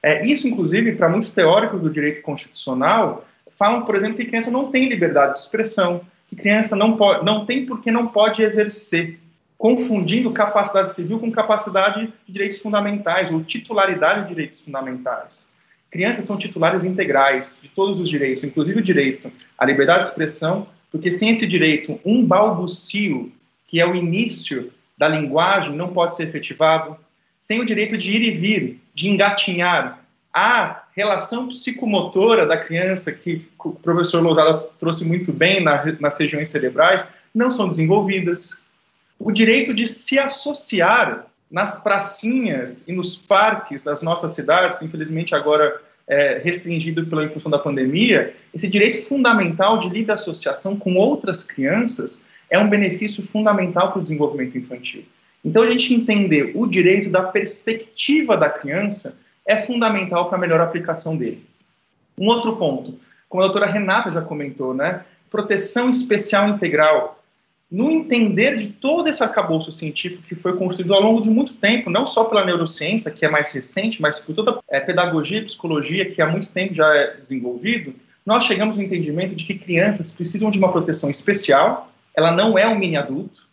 É, isso, inclusive, para muitos teóricos do direito constitucional, falam, por exemplo, que criança não tem liberdade de expressão, que criança não, pode, não tem porque não pode exercer, confundindo capacidade civil com capacidade de direitos fundamentais, ou titularidade de direitos fundamentais. Crianças são titulares integrais de todos os direitos, inclusive o direito à liberdade de expressão, porque sem esse direito, um balbucio, que é o início da linguagem, não pode ser efetivado, sem o direito de ir e vir, de engatinhar. A relação psicomotora da criança, que o professor Lousada trouxe muito bem na, nas regiões cerebrais, não são desenvolvidas. O direito de se associar nas pracinhas e nos parques das nossas cidades, infelizmente agora é, restringido pela função da pandemia, esse direito fundamental de livre associação com outras crianças é um benefício fundamental para o desenvolvimento infantil. Então, a gente entender o direito da perspectiva da criança é fundamental para a melhor aplicação dele. Um outro ponto, como a doutora Renata já comentou, né? Proteção especial integral. No entender de todo esse arcabouço científico que foi construído ao longo de muito tempo, não só pela neurociência, que é mais recente, mas por toda a pedagogia e psicologia que há muito tempo já é desenvolvido, nós chegamos ao entendimento de que crianças precisam de uma proteção especial, ela não é um mini adulto,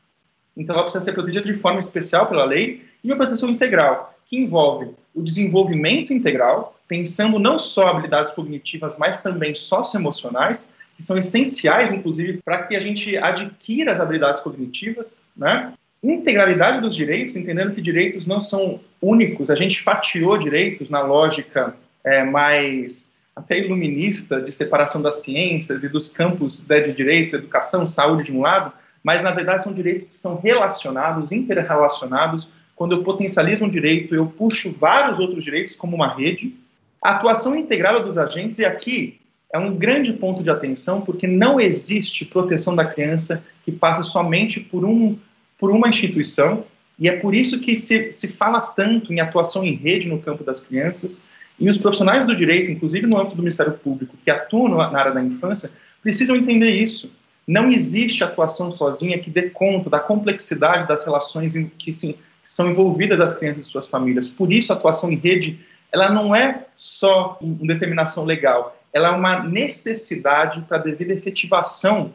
então ela precisa ser protegida de forma especial pela lei, e uma proteção integral, que envolve o desenvolvimento integral, pensando não só habilidades cognitivas, mas também socioemocionais, que são essenciais, inclusive, para que a gente adquira as habilidades cognitivas, né? Integralidade dos direitos, entendendo que direitos não são únicos, a gente fatiou direitos na lógica é, mais até iluminista de separação das ciências e dos campos né, de direito, educação, saúde de um lado, mas na verdade são direitos que são relacionados, interrelacionados. Quando eu potencializo um direito, eu puxo vários outros direitos como uma rede. A atuação integrada dos agentes, e aqui é um grande ponto de atenção, porque não existe proteção da criança que passe somente por, um, por uma instituição, e é por isso que se, se fala tanto em atuação em rede no campo das crianças, e os profissionais do direito, inclusive no âmbito do Ministério Público, que atuam na área da infância, precisam entender isso. Não existe atuação sozinha que dê conta da complexidade das relações que, sim, são envolvidas as crianças e suas famílias. Por isso, a atuação em rede ela não é só uma determinação legal, ela é uma necessidade para a devida efetivação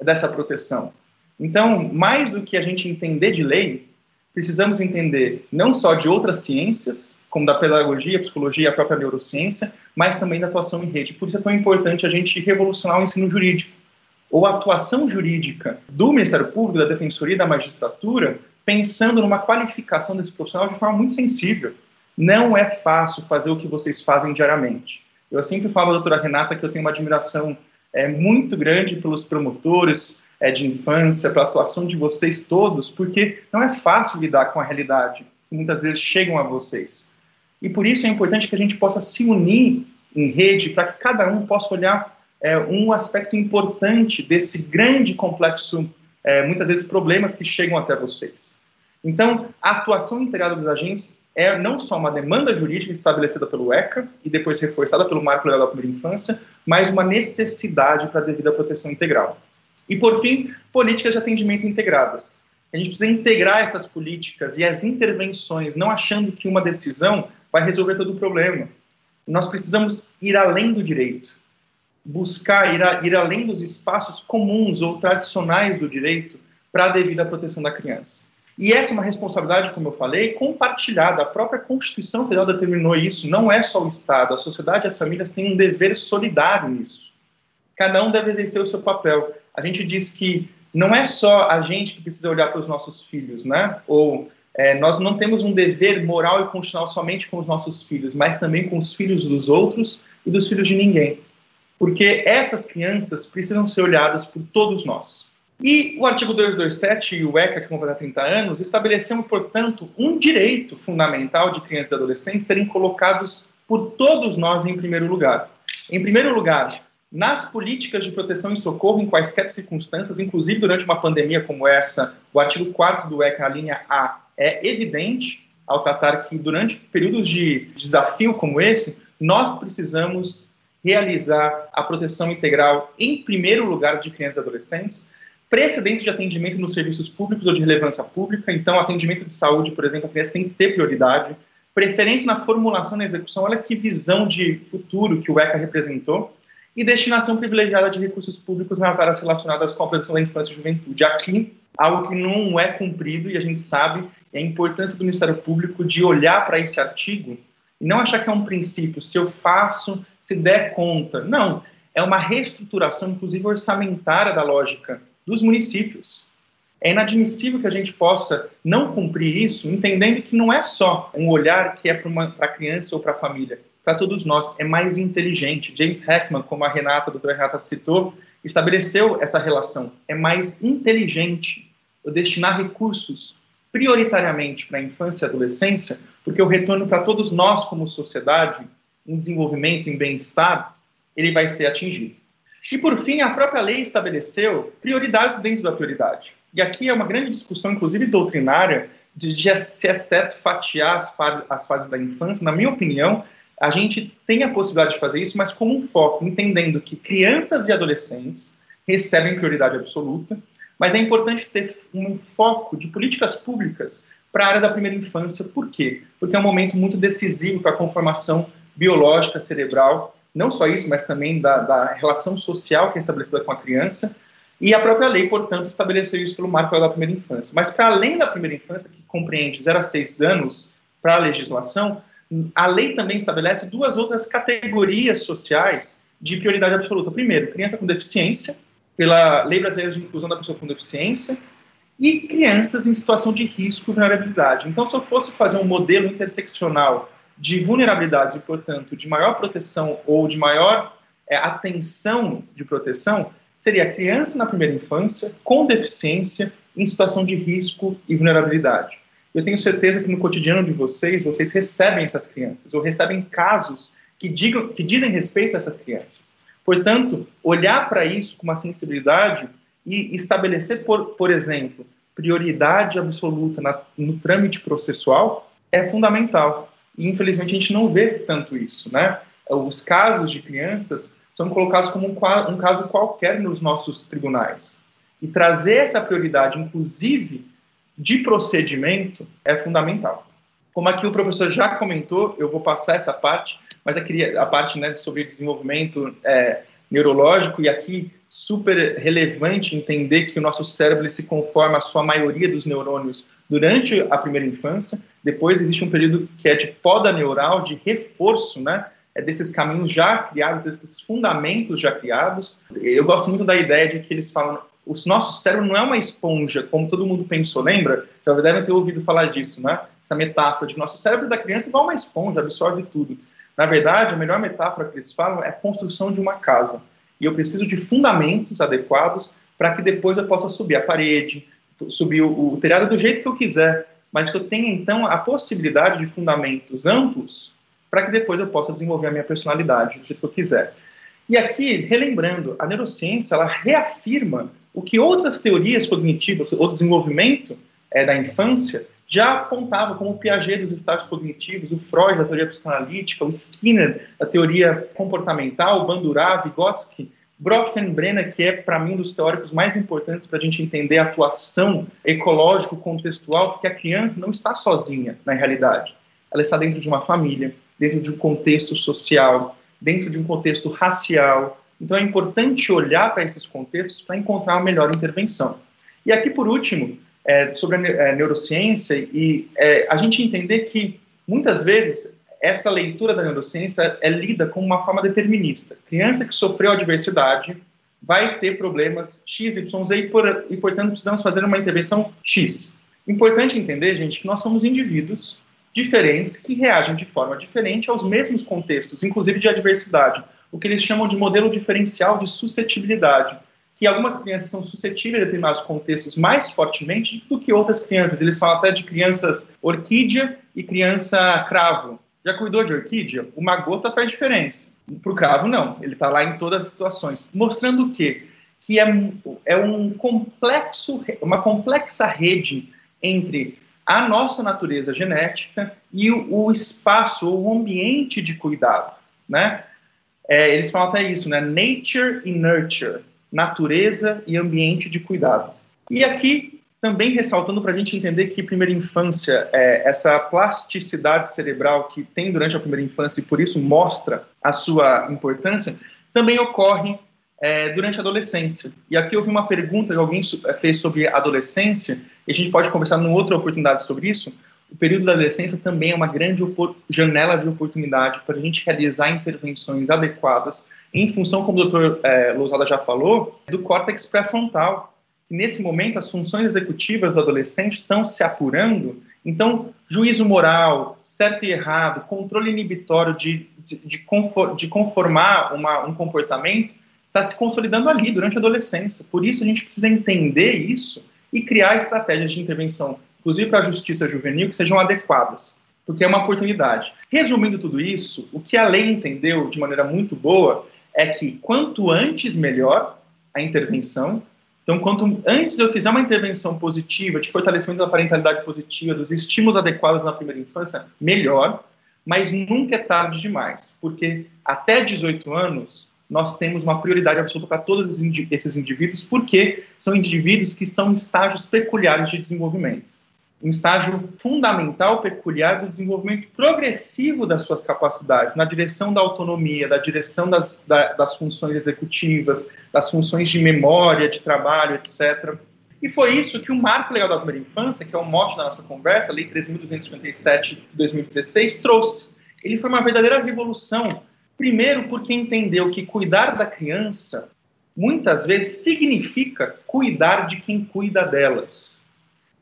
dessa proteção. Então, mais do que a gente entender de lei, precisamos entender não só de outras ciências, como da pedagogia, psicologia a própria neurociência, mas também da atuação em rede. Por isso é tão importante a gente revolucionar o ensino jurídico ou a atuação jurídica do Ministério Público, da Defensoria e da Magistratura, pensando numa qualificação desse profissional de forma muito sensível. Não é fácil fazer o que vocês fazem diariamente. Eu sempre falo, doutora Renata, que eu tenho uma admiração é, muito grande pelos promotores é, de infância, pela atuação de vocês todos, porque não é fácil lidar com a realidade que muitas vezes chegam a vocês. E por isso é importante que a gente possa se unir em rede para que cada um possa olhar é, um aspecto importante desse grande complexo, é, muitas vezes, problemas que chegam até vocês. Então, a atuação integrada dos agentes é não só uma demanda jurídica estabelecida pelo ECA e depois reforçada pelo Marco Legal da Primeira Infância, mas uma necessidade para a devida proteção integral. E, por fim, políticas de atendimento integradas. A gente precisa integrar essas políticas e as intervenções, não achando que uma decisão vai resolver todo o problema. Nós precisamos ir além do direito buscar ir, a, ir além dos espaços comuns ou tradicionais do direito para a devida proteção da criança. E essa é uma responsabilidade, como eu falei, compartilhada. A própria Constituição Federal determinou isso. Não é só o Estado, a sociedade e as famílias têm um dever solidário nisso. Cada um deve exercer o seu papel. A gente diz que não é só a gente que precisa olhar para os nossos filhos, né? Ou é, nós não temos um dever moral e constitucional somente com os nossos filhos, mas também com os filhos dos outros e dos filhos de ninguém. Porque essas crianças precisam ser olhadas por todos nós. E o artigo 227 e o ECA, que completa 30 anos, estabeleceu, portanto, um direito fundamental de crianças e adolescentes serem colocados por todos nós em primeiro lugar. Em primeiro lugar, nas políticas de proteção e socorro em quaisquer circunstâncias, inclusive durante uma pandemia como essa, o artigo 4 do ECA, a linha A, é evidente ao tratar que durante períodos de desafio como esse, nós precisamos realizar a proteção integral em primeiro lugar de crianças e adolescentes, precedência de atendimento nos serviços públicos ou de relevância pública, então atendimento de saúde, por exemplo, a criança tem que ter prioridade, preferência na formulação e na execução, olha que visão de futuro que o ECA representou, e destinação privilegiada de recursos públicos nas áreas relacionadas com a proteção da infância e juventude. Aqui, algo que não é cumprido, e a gente sabe, é a importância do Ministério Público de olhar para esse artigo e não achar que é um princípio, se eu faço, se der conta. Não, é uma reestruturação, inclusive orçamentária, da lógica dos municípios. É inadmissível que a gente possa não cumprir isso, entendendo que não é só um olhar que é para a criança ou para a família, para todos nós, é mais inteligente. James Heckman, como a Renata, a doutora Renata citou, estabeleceu essa relação. É mais inteligente eu destinar recursos prioritariamente para a infância e adolescência, porque o retorno para todos nós como sociedade, em desenvolvimento, em bem-estar, ele vai ser atingido. E, por fim, a própria lei estabeleceu prioridades dentro da prioridade. E aqui é uma grande discussão, inclusive doutrinária, de, se é certo fatiar as, as fases da infância. Na minha opinião, a gente tem a possibilidade de fazer isso, mas como um foco, entendendo que crianças e adolescentes recebem prioridade absoluta, mas é importante ter um foco de políticas públicas para a área da primeira infância. Por quê? Porque é um momento muito decisivo para a conformação biológica cerebral não só isso, mas também da, da relação social que é estabelecida com a criança, e a própria lei, portanto, estabeleceu isso pelo marco da primeira infância. Mas para além da primeira infância, que compreende 0 a 6 anos para a legislação, a lei também estabelece duas outras categorias sociais de prioridade absoluta. Primeiro, criança com deficiência, pela Lei Brasileira de Inclusão da Pessoa com Deficiência, e crianças em situação de risco e vulnerabilidade. Então, se eu fosse fazer um modelo interseccional de vulnerabilidades e, portanto, de maior proteção ou de maior é, atenção de proteção, seria a criança na primeira infância com deficiência em situação de risco e vulnerabilidade. Eu tenho certeza que no cotidiano de vocês, vocês recebem essas crianças, ou recebem casos que, digam, que dizem respeito a essas crianças. Portanto, olhar para isso com uma sensibilidade e estabelecer, por, por exemplo, prioridade absoluta na, no trâmite processual é fundamental. E infelizmente a gente não vê tanto isso, né? Os casos de crianças são colocados como um, um caso qualquer nos nossos tribunais. E trazer essa prioridade, inclusive de procedimento, é fundamental. Como aqui o professor já comentou, eu vou passar essa parte, mas eu queria a parte né, sobre desenvolvimento é, neurológico e aqui super relevante entender que o nosso cérebro se conforma a sua maioria dos neurônios durante a primeira infância. Depois existe um período que é de poda neural, de reforço, né? É desses caminhos já criados, desses fundamentos já criados. Eu gosto muito da ideia de que eles falam o nosso cérebro não é uma esponja, como todo mundo pensou, lembra? Já devem ter ouvido falar disso, né? Essa metáfora de que nosso cérebro da criança é igual uma esponja, absorve tudo. Na verdade, a melhor metáfora que eles falam é a construção de uma casa. E eu preciso de fundamentos adequados para que depois eu possa subir a parede, subir o, o telhado do jeito que eu quiser, mas que eu tenha então a possibilidade de fundamentos amplos para que depois eu possa desenvolver a minha personalidade do jeito que eu quiser. E aqui, relembrando, a neurociência ela reafirma o que outras teorias cognitivas, o desenvolvimento é, da infância, já apontava como o Piaget dos estágios cognitivos, o Freud da teoria psicanalítica, o Skinner da teoria comportamental, o Bandurá, Vygotsky, Bronfenbrenner, que é, para mim, um dos teóricos mais importantes para a gente entender a atuação ecológico-contextual, porque a criança não está sozinha na realidade. Ela está dentro de uma família, dentro de um contexto social, dentro de um contexto racial. Então, é importante olhar para esses contextos para encontrar uma melhor intervenção. E aqui, por último, é, sobre a é, neurociência e é, a gente entender que, muitas vezes, essa leitura da neurociência é lida como uma forma determinista. Criança que sofreu adversidade, vai ter problemas X, Y, Z e, por, e, portanto, precisamos fazer uma intervenção X. Importante entender, gente, que nós somos indivíduos diferentes que reagem de forma diferente aos mesmos contextos, inclusive de adversidade, o que eles chamam de modelo diferencial de suscetibilidade, que algumas crianças são suscetíveis a determinados contextos mais fortemente do que outras crianças. Eles falam até de crianças orquídea e criança cravo. Já cuidou de orquídea? Uma gota faz diferença. Para o cravo, não. Ele está lá em todas as situações. Mostrando o quê? Que é, é um complexo, uma complexa rede entre a nossa natureza genética e o, o espaço, o ambiente de cuidado, né? É, eles falam até isso, né? Nature e nurture, natureza e ambiente de cuidado. E aqui também ressaltando para a gente entender que primeira infância, é, essa plasticidade cerebral que tem durante a primeira infância e por isso mostra a sua importância, também ocorre é, durante a adolescência. E aqui houve uma pergunta que alguém é, fez sobre adolescência, e a gente pode conversar numa outra oportunidade sobre isso. O período da adolescência também é uma grande janela de oportunidade para a gente realizar intervenções adequadas em função, como o doutor é, Lousada já falou, do córtex pré-frontal, que nesse momento as funções executivas do adolescente estão se apurando, então juízo moral, certo e errado, controle inibitório de, de, de, conform, de conformar uma, um comportamento está se consolidando ali durante a adolescência. Por isso a gente precisa entender isso e criar estratégias de intervenção, inclusive para a justiça juvenil, que sejam adequadas, porque é uma oportunidade. Resumindo tudo isso, o que a lei entendeu de maneira muito boa é que quanto antes melhor a intervenção, então, quanto antes eu fizer uma intervenção positiva, de fortalecimento da parentalidade positiva, dos estímulos adequados na primeira infância, melhor, mas nunca é tarde demais, porque até 18 anos nós temos uma prioridade absoluta para todos esses indivíduos, porque são indivíduos que estão em estágios peculiares de desenvolvimento um estágio fundamental, peculiar do desenvolvimento progressivo das suas capacidades, na direção da autonomia, da direção das, da, das funções executivas, das funções de memória, de trabalho, etc. E foi isso que o Marco Legal da Primeira Infância, que é o mote da nossa conversa, Lei 13.257 de 2016, trouxe. Ele foi uma verdadeira revolução. Primeiro, porque entendeu que cuidar da criança muitas vezes significa cuidar de quem cuida delas.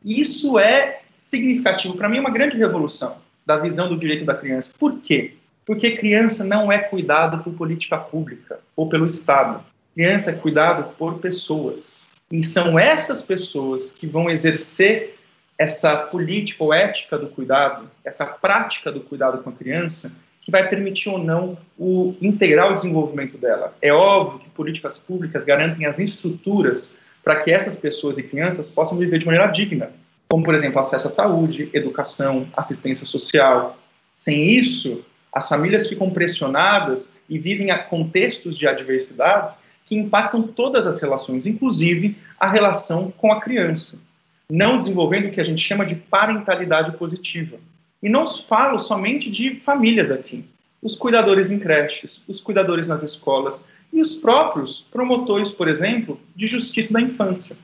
Isso é significativo. Para mim, é uma grande revolução da visão do direito da criança. Por quê? Porque criança não é cuidado por política pública ou pelo Estado. Criança é cuidado por pessoas. E são essas pessoas que vão exercer essa política ou ética do cuidado, essa prática do cuidado com a criança, que vai permitir ou não o integral desenvolvimento dela. É óbvio que políticas públicas garantem as estruturas para que essas pessoas e crianças possam viver de maneira digna, como, por exemplo, acesso à saúde, educação, assistência social. Sem isso, as famílias ficam pressionadas e vivem a contextos de adversidades que impactam todas as relações, inclusive a relação com a criança, não desenvolvendo o que a gente chama de parentalidade positiva. E não falo somente de famílias aqui. Os cuidadores em creches, os cuidadores nas escolas, e os próprios promotores, por exemplo, de justiça da infância,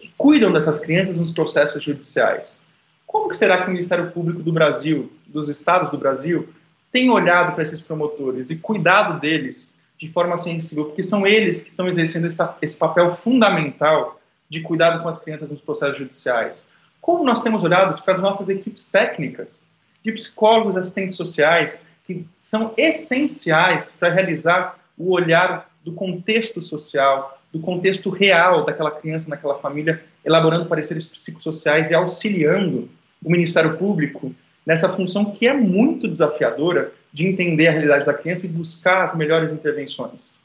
que cuidam dessas crianças nos processos judiciais. Como que será que o Ministério Público do Brasil, dos estados do Brasil, tem olhado para esses promotores e cuidado deles de forma sensível, porque são eles que estão exercendo essa, esse papel fundamental de cuidado com as crianças nos processos judiciais. Como nós temos olhado para as nossas equipes técnicas, de psicólogos, assistentes sociais, que são essenciais para realizar o olhar do contexto social, do contexto real daquela criança, naquela família, elaborando pareceres psicossociais e auxiliando o Ministério Público nessa função que é muito desafiadora de entender a realidade da criança e buscar as melhores intervenções.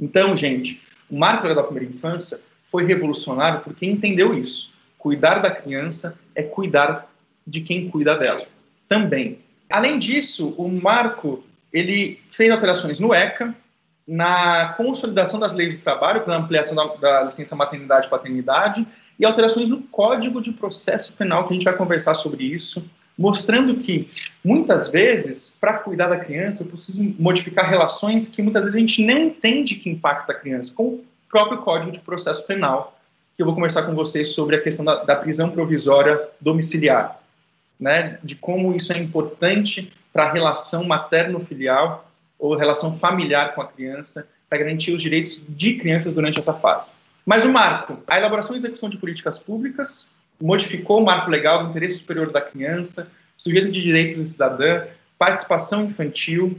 Então, gente, o Marco da Primeira Infância foi revolucionário porque entendeu isso. Cuidar da criança é cuidar de quem cuida dela também. Além disso, o Marco ele fez alterações no ECA, na consolidação das leis de trabalho, pela ampliação da, da licença maternidade e paternidade, e alterações no Código de Processo Penal, que a gente vai conversar sobre isso, mostrando que, muitas vezes, para cuidar da criança, eu preciso modificar relações que muitas vezes a gente nem entende que impacta a criança, como o próprio Código de Processo Penal, que eu vou conversar com vocês sobre a questão da, da prisão provisória domiciliar, né, de como isso é importante para a relação materno-filial ou relação familiar com a criança para garantir os direitos de crianças durante essa fase. Mas o marco, a elaboração e execução de políticas públicas, modificou o marco legal do interesse superior da criança, sujeito de direitos do cidadã, participação infantil,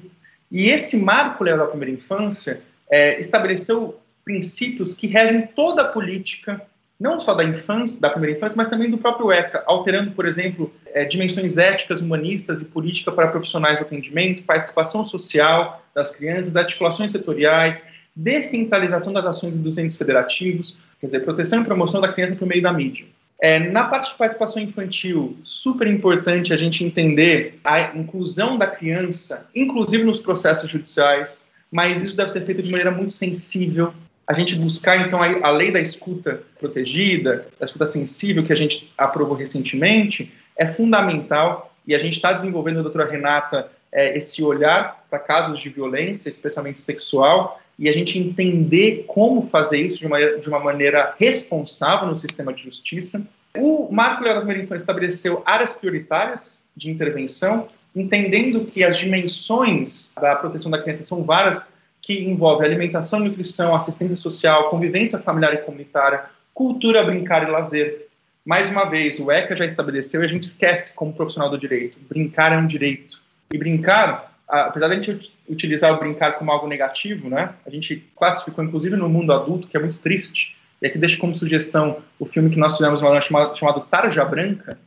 e esse marco legal da primeira infância é, estabeleceu princípios que regem toda a política, não só da infância, da primeira infância, mas também do próprio ECA, alterando, por exemplo, é, dimensões éticas, humanistas e política para profissionais de atendimento, participação social das crianças, articulações setoriais, descentralização das ações dos entes federativos, quer dizer, proteção e promoção da criança por meio da mídia. É, na parte de participação infantil, super importante a gente entender a inclusão da criança, inclusive nos processos judiciais, mas isso deve ser feito de maneira muito sensível. A gente buscar, então, a, lei da escuta protegida, da escuta sensível, que a gente aprovou recentemente, é fundamental e a gente está desenvolvendo, doutora Renata, é, esse olhar para casos de violência, especialmente sexual, e a gente entender como fazer isso de uma, de uma maneira responsável no sistema de justiça. O Marco Legal da Primeira Infância estabeleceu áreas prioritárias de intervenção, entendendo que as dimensões da proteção da criança são várias, que envolvem alimentação, nutrição, assistência social, convivência familiar e comunitária, cultura, brincar e lazer. Mais uma vez, o ECA já estabeleceu e a gente esquece como profissional do direito. Brincar é um direito. E brincar apesar de a gente utilizar o brincar como algo negativo, né, a gente classificou inclusive no mundo adulto, que é muito triste, e aqui deixo como sugestão o filme que nós fizemos uma chamado, chamado Tarja Branca,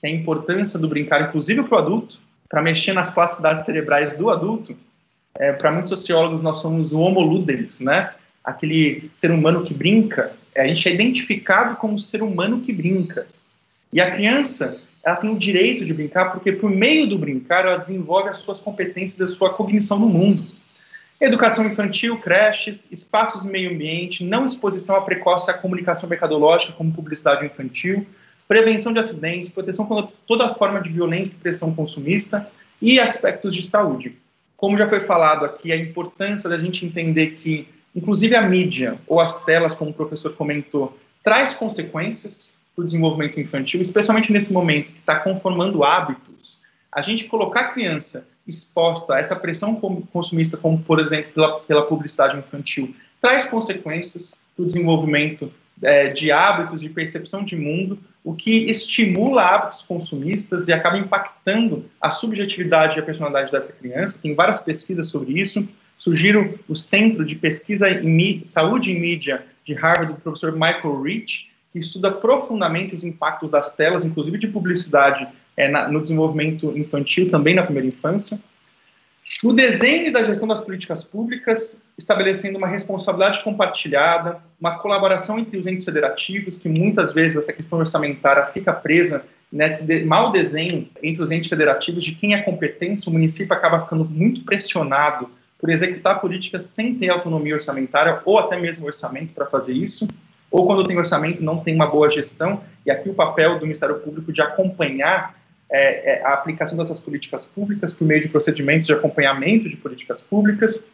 que é a importância do brincar, inclusive para o adulto, para mexer nas plasticidades cerebrais do adulto. É, para muitos sociólogos, nós somos o homo ludens, né? aquele ser humano que brinca. É, a gente é identificado como ser humano que brinca. E a criança, ela tem o direito de brincar, porque por meio do brincar ela desenvolve as suas competências a sua cognição no mundo. Educação infantil, creches, espaços meio ambiente, não exposição a precoce à comunicação mercadológica como publicidade infantil, prevenção de acidentes, proteção contra toda forma de violência e pressão consumista e aspectos de saúde. Como já foi falado aqui, a importância da gente entender que, inclusive a mídia ou as telas, como o professor comentou, traz consequências, para o desenvolvimento infantil, especialmente nesse momento que está conformando hábitos, a gente colocar a criança exposta a essa pressão consumista, como por exemplo pela, pela publicidade infantil, traz consequências para o desenvolvimento é, de hábitos de percepção de mundo, o que estimula hábitos consumistas e acaba impactando a subjetividade e a personalidade dessa criança. Tem várias pesquisas sobre isso. Sugiro o Centro de Pesquisa em Saúde e Mídia de Harvard, do professor Michael Rich, que estuda profundamente os impactos das telas, inclusive de publicidade, é, na, no desenvolvimento infantil, também na primeira infância. No desenho da gestão das políticas públicas, estabelecendo uma responsabilidade compartilhada, uma colaboração entre os entes federativos, que muitas vezes essa questão orçamentária fica presa nesse mau desenho entre os entes federativos de quem é competência, o município acaba ficando muito pressionado por executar políticas sem ter autonomia orçamentária ou até mesmo orçamento para fazer isso ou quando tem orçamento não tem uma boa gestão, e aqui o papel do Ministério Público de acompanhar é, é, a aplicação dessas políticas públicas por meio de procedimentos de acompanhamento de políticas públicas,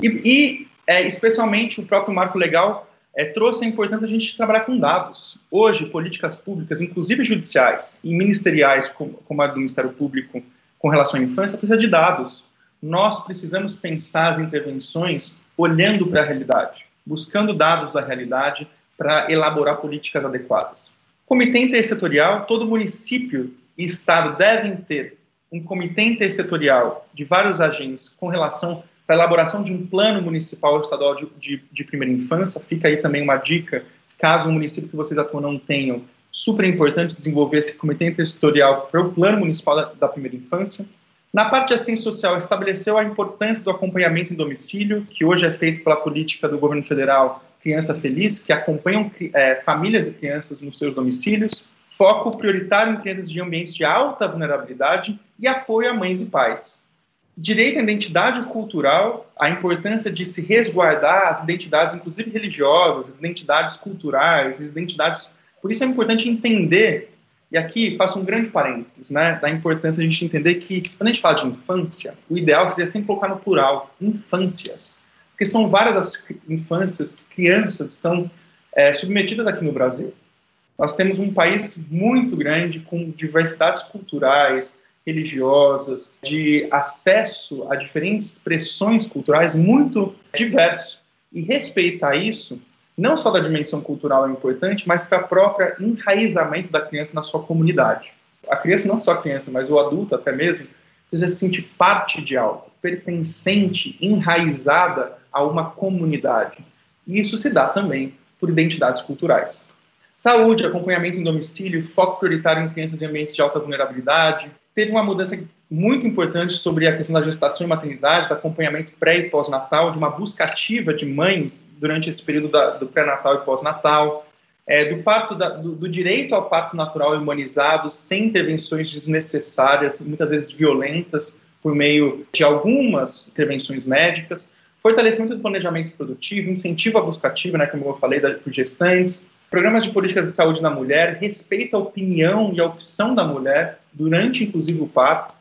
e, e é, especialmente o próprio marco legal é, trouxe a importância de a gente trabalhar com dados. Hoje, políticas públicas, inclusive judiciais e ministeriais, como, como a do Ministério Público com relação à infância, precisa de dados. Nós precisamos pensar as intervenções olhando para a realidade, buscando dados da realidade, para elaborar políticas adequadas. Comitê intersetorial, todo município e estado devem ter um comitê intersetorial de vários agentes com relação para elaboração de um plano municipal ou estadual de, de, de, primeira infância. Fica aí também uma dica, caso o município que vocês atuam não tenham, super importante desenvolver esse comitê intersetorial para o plano municipal da, da primeira infância. Na parte de assistência social, estabeleceu a importância do acompanhamento em domicílio, que hoje é feito pela política do governo federal Criança Feliz, que acompanham é, famílias e crianças nos seus domicílios, foco prioritário em crianças de ambientes de alta vulnerabilidade e apoio a mães e pais. Direito à identidade cultural, a importância de se resguardar as identidades, inclusive religiosas, identidades culturais, identidades. Por isso é importante entender, e aqui faço um grande parênteses, né, da importância de a gente entender que, quando a gente fala de infância, o ideal seria sempre colocar no plural, infâncias porque são várias as infâncias, crianças estão é, submetidas aqui no Brasil. Nós temos um país muito grande, com diversidades culturais, religiosas, de acesso a diferentes expressões culturais muito diversos. E respeitar isso, não só da dimensão cultural é importante, mas para o próprio enraizamento da criança na sua comunidade. A criança, não só a criança, mas o adulto até mesmo, precisa se sentir parte de algo, pertencente, enraizada a uma comunidade. E isso se dá também por identidades culturais. Saúde, acompanhamento em domicílio, foco prioritário em crianças em ambientes de alta vulnerabilidade. Teve uma mudança muito importante sobre a questão da gestação e maternidade, do acompanhamento pré e pós-natal, de uma busca ativa de mães durante esse período da, do pré-natal e pós-natal, é, do, do, do, direito ao parto natural humanizado, sem intervenções desnecessárias, muitas vezes violentas, por meio de algumas intervenções médicas, fortalecimento do planejamento produtivo, incentivo à busca ativa, né, como eu falei, da, por gestantes, Programas de políticas de saúde da mulher, respeito à opinião e à opção da mulher durante, inclusive, o parto,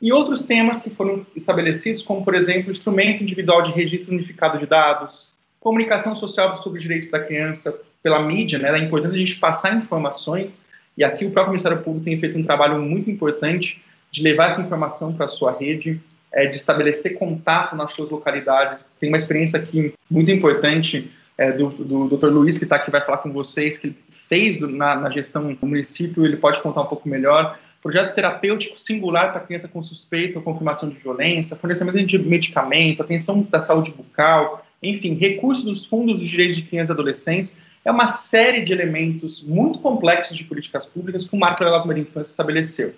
e outros temas que foram estabelecidos, como, por exemplo, instrumento individual de registro unificado de dados, comunicação social sobre os direitos da criança pela mídia, né, a importância de a gente passar informações, e aqui o próprio Ministério Público tem feito um trabalho muito importante de levar essa informação para a sua rede, é, de estabelecer contato nas suas localidades. Tem uma experiência aqui muito importante é, do, do Dr. Luiz, que está aqui, vai falar com vocês, que fez do, na, na, gestão do município, ele pode contar um pouco melhor. Projeto terapêutico singular para criança com suspeita ou confirmação de violência, fornecimento de medicamentos, atenção da saúde bucal, enfim, recursos dos fundos dos direitos de crianças e adolescentes. É uma série de elementos muito complexos de políticas públicas que o Marco da Primeira Infância estabeleceu.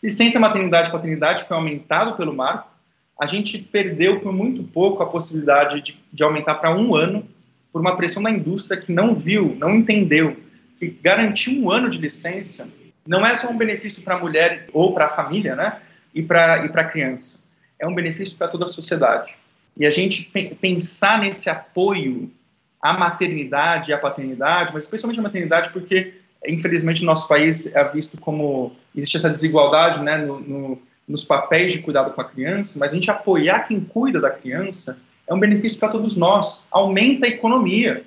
Licença maternidade e paternidade foi aumentado pelo Marco. A gente perdeu por muito pouco a possibilidade de, de aumentar para um ano por uma pressão da indústria que não viu, não entendeu que garantir um ano de licença não é só um benefício para a mulher ou para a família, né? E para e a criança. É um benefício para toda a sociedade. E a gente pensar nesse apoio à maternidade e à paternidade, mas especialmente à maternidade, porque infelizmente no nosso país é visto como existe essa desigualdade, né, no, no, nos papéis de cuidado com a criança, mas a gente apoiar quem cuida da criança é um benefício para todos nós. Aumenta a economia,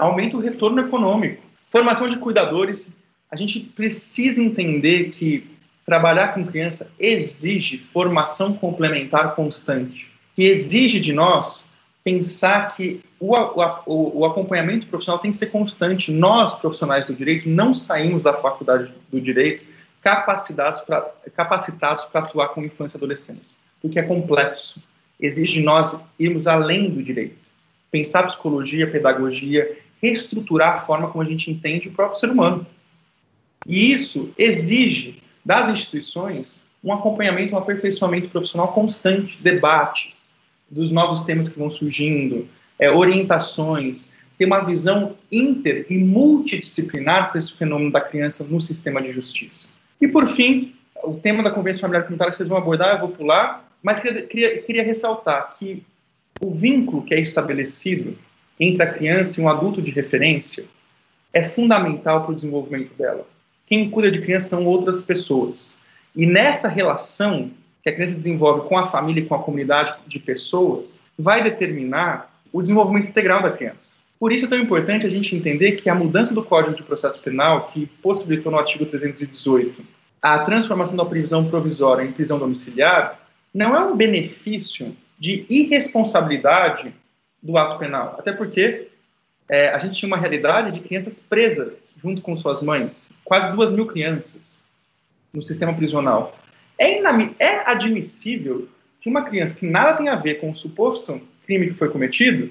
aumenta o retorno econômico. Formação de cuidadores. A gente precisa entender que trabalhar com criança exige formação complementar constante, que exige de nós pensar que o, o, o, acompanhamento profissional tem que ser constante. Nós, profissionais do direito, não saímos da faculdade do direito capacitados para atuar com infância e adolescência, porque é complexo exige nós irmos além do direito, pensar psicologia, pedagogia, reestruturar a forma como a gente entende o próprio ser humano. E isso exige das instituições um acompanhamento, um aperfeiçoamento profissional constante, debates dos novos temas que vão surgindo, é, orientações, ter uma visão inter e multidisciplinar para esse fenômeno da criança no sistema de justiça. E, por fim, o tema da convenção familiar comunitária que vocês vão abordar, eu vou pular, mas queria, queria, queria ressaltar que o vínculo que é estabelecido entre a criança e um adulto de referência é fundamental para o desenvolvimento dela. Quem cuida de criança são outras pessoas. E nessa relação que a criança desenvolve com a família e com a comunidade de pessoas, vai determinar o desenvolvimento integral da criança. Por isso é tão importante a gente entender que a mudança do Código de Processo Penal, que possibilitou no artigo 318 a transformação da prisão provisória em prisão domiciliar, não é um benefício de irresponsabilidade do ato penal. Até porque é, a gente tinha uma realidade de crianças presas junto com suas mães, quase duas mil crianças no sistema prisional. É, é admissível que uma criança que nada tem a ver com o suposto crime que foi cometido,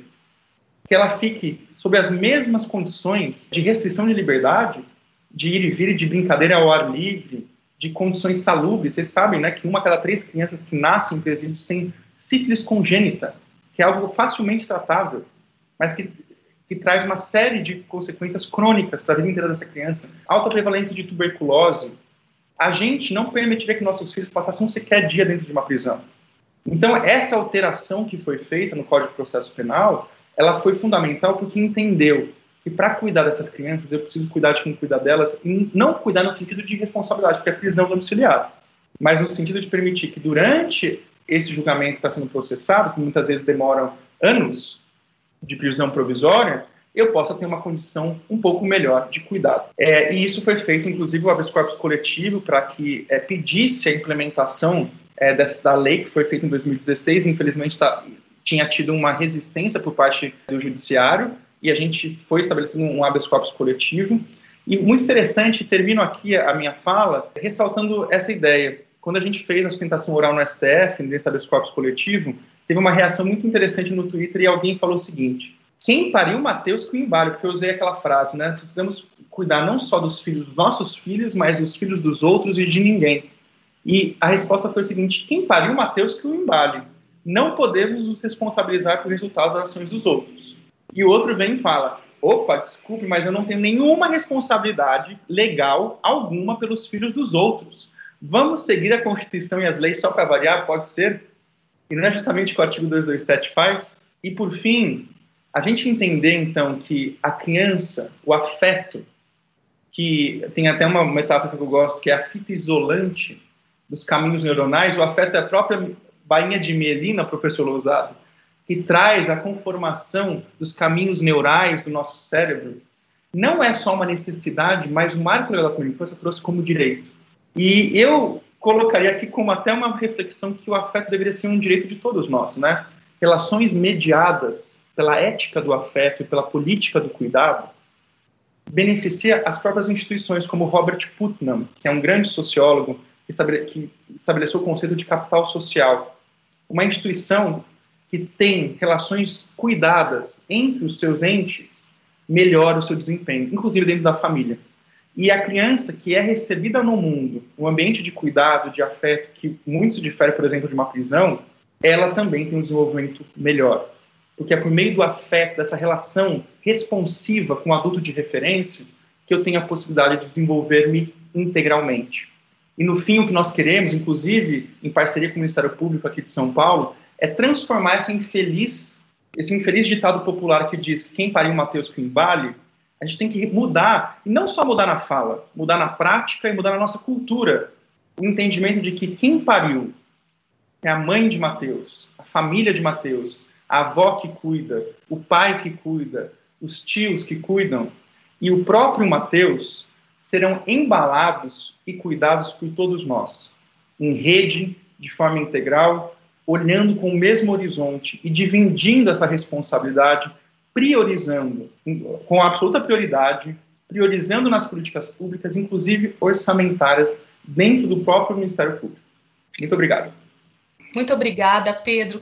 que ela fique sob as mesmas condições de restrição de liberdade, de ir e vir, de brincadeira ao ar livre, de condições salubres. Vocês sabem, né, que uma cada três crianças que nascem em presídios tem sífilis congênita, que é algo facilmente tratável, mas que, que traz uma série de consequências crônicas para a vida inteira dessa criança. Alta prevalência de tuberculose. A gente não permitiria que nossos filhos passassem um sequer dia dentro de uma prisão. Então, essa alteração que foi feita no Código de Processo Penal, ela foi fundamental porque entendeu que para cuidar dessas crianças eu preciso cuidar de quem cuida delas, e não cuidar no sentido de responsabilidade, porque é prisão domiciliar, mas no sentido de permitir que durante esse julgamento está sendo processado, que muitas vezes demoram anos de prisão provisória, eu possa ter uma condição um pouco melhor de cuidado. É, e isso foi feito, inclusive, o habeas corpus coletivo para que é, pedisse a implementação é, dessa, da lei que foi feita em 2016, infelizmente está tinha tido uma resistência por parte do judiciário e a gente foi estabelecendo um habeas corpus coletivo. E muito interessante, termino aqui a minha fala ressaltando essa ideia. Quando a gente fez a sustentação oral no STF, nesse habeas corpus coletivo, teve uma reação muito interessante no Twitter e alguém falou o seguinte: quem pariu Mateus o embale? Porque eu usei aquela frase, né? Precisamos cuidar não só dos filhos dos nossos filhos, mas dos filhos dos outros e de ninguém. E a resposta foi a seguinte: quem pariu Mateus que o embale? Não podemos nos responsabilizar por resultados das ações dos outros. E o outro vem e fala: opa, desculpe, mas eu não tenho nenhuma responsabilidade legal alguma pelos filhos dos outros. Vamos seguir a Constituição e as leis só para variar? Pode ser? E não é justamente o que o artigo 227 faz? E por fim, a gente entender então que a criança, o afeto, que tem até uma metáfora que eu gosto, que é a fita isolante dos caminhos neuronais, o afeto é a própria bainha de mielina, professor Lousado, que traz a conformação dos caminhos neurais do nosso cérebro, não é só uma necessidade, mas o Marco Legal da Infância trouxe como direito. E eu colocaria aqui como até uma reflexão que o afeto deveria ser um direito de todos nós, né? Relações mediadas pela ética do afeto e pela política do cuidado, beneficia as próprias instituições, como Robert Putnam, que é um grande sociólogo que estabeleceu o conceito de capital social. Uma instituição que tem relações cuidadas entre os seus entes melhora o seu desempenho, inclusive dentro da família. E a criança que é recebida no mundo, um ambiente de cuidado, de afeto, que muito se difere, por exemplo, de uma prisão, ela também tem um desenvolvimento melhor porque é por meio do afeto, dessa relação responsiva com o adulto de referência, que eu tenho a possibilidade de desenvolver-me integralmente. E no fim, o que nós queremos, inclusive em parceria com o Ministério Público aqui de São Paulo, é transformar essa infeliz, esse infeliz ditado popular que diz que quem pariu Mateus que embale, a gente tem que mudar, e não só mudar na fala, mudar na prática e mudar na nossa cultura. O entendimento de que quem pariu é a mãe de Mateus, a família de Mateus, a avó que cuida, o pai que cuida, os tios que cuidam e o próprio Mateus serão embalados e cuidados por todos nós, em rede, de forma integral, olhando com o mesmo horizonte e dividindo essa responsabilidade, priorizando, com absoluta prioridade, priorizando nas políticas públicas, inclusive orçamentárias, dentro do próprio Ministério Público. Muito obrigado. Muito obrigada, Pedro.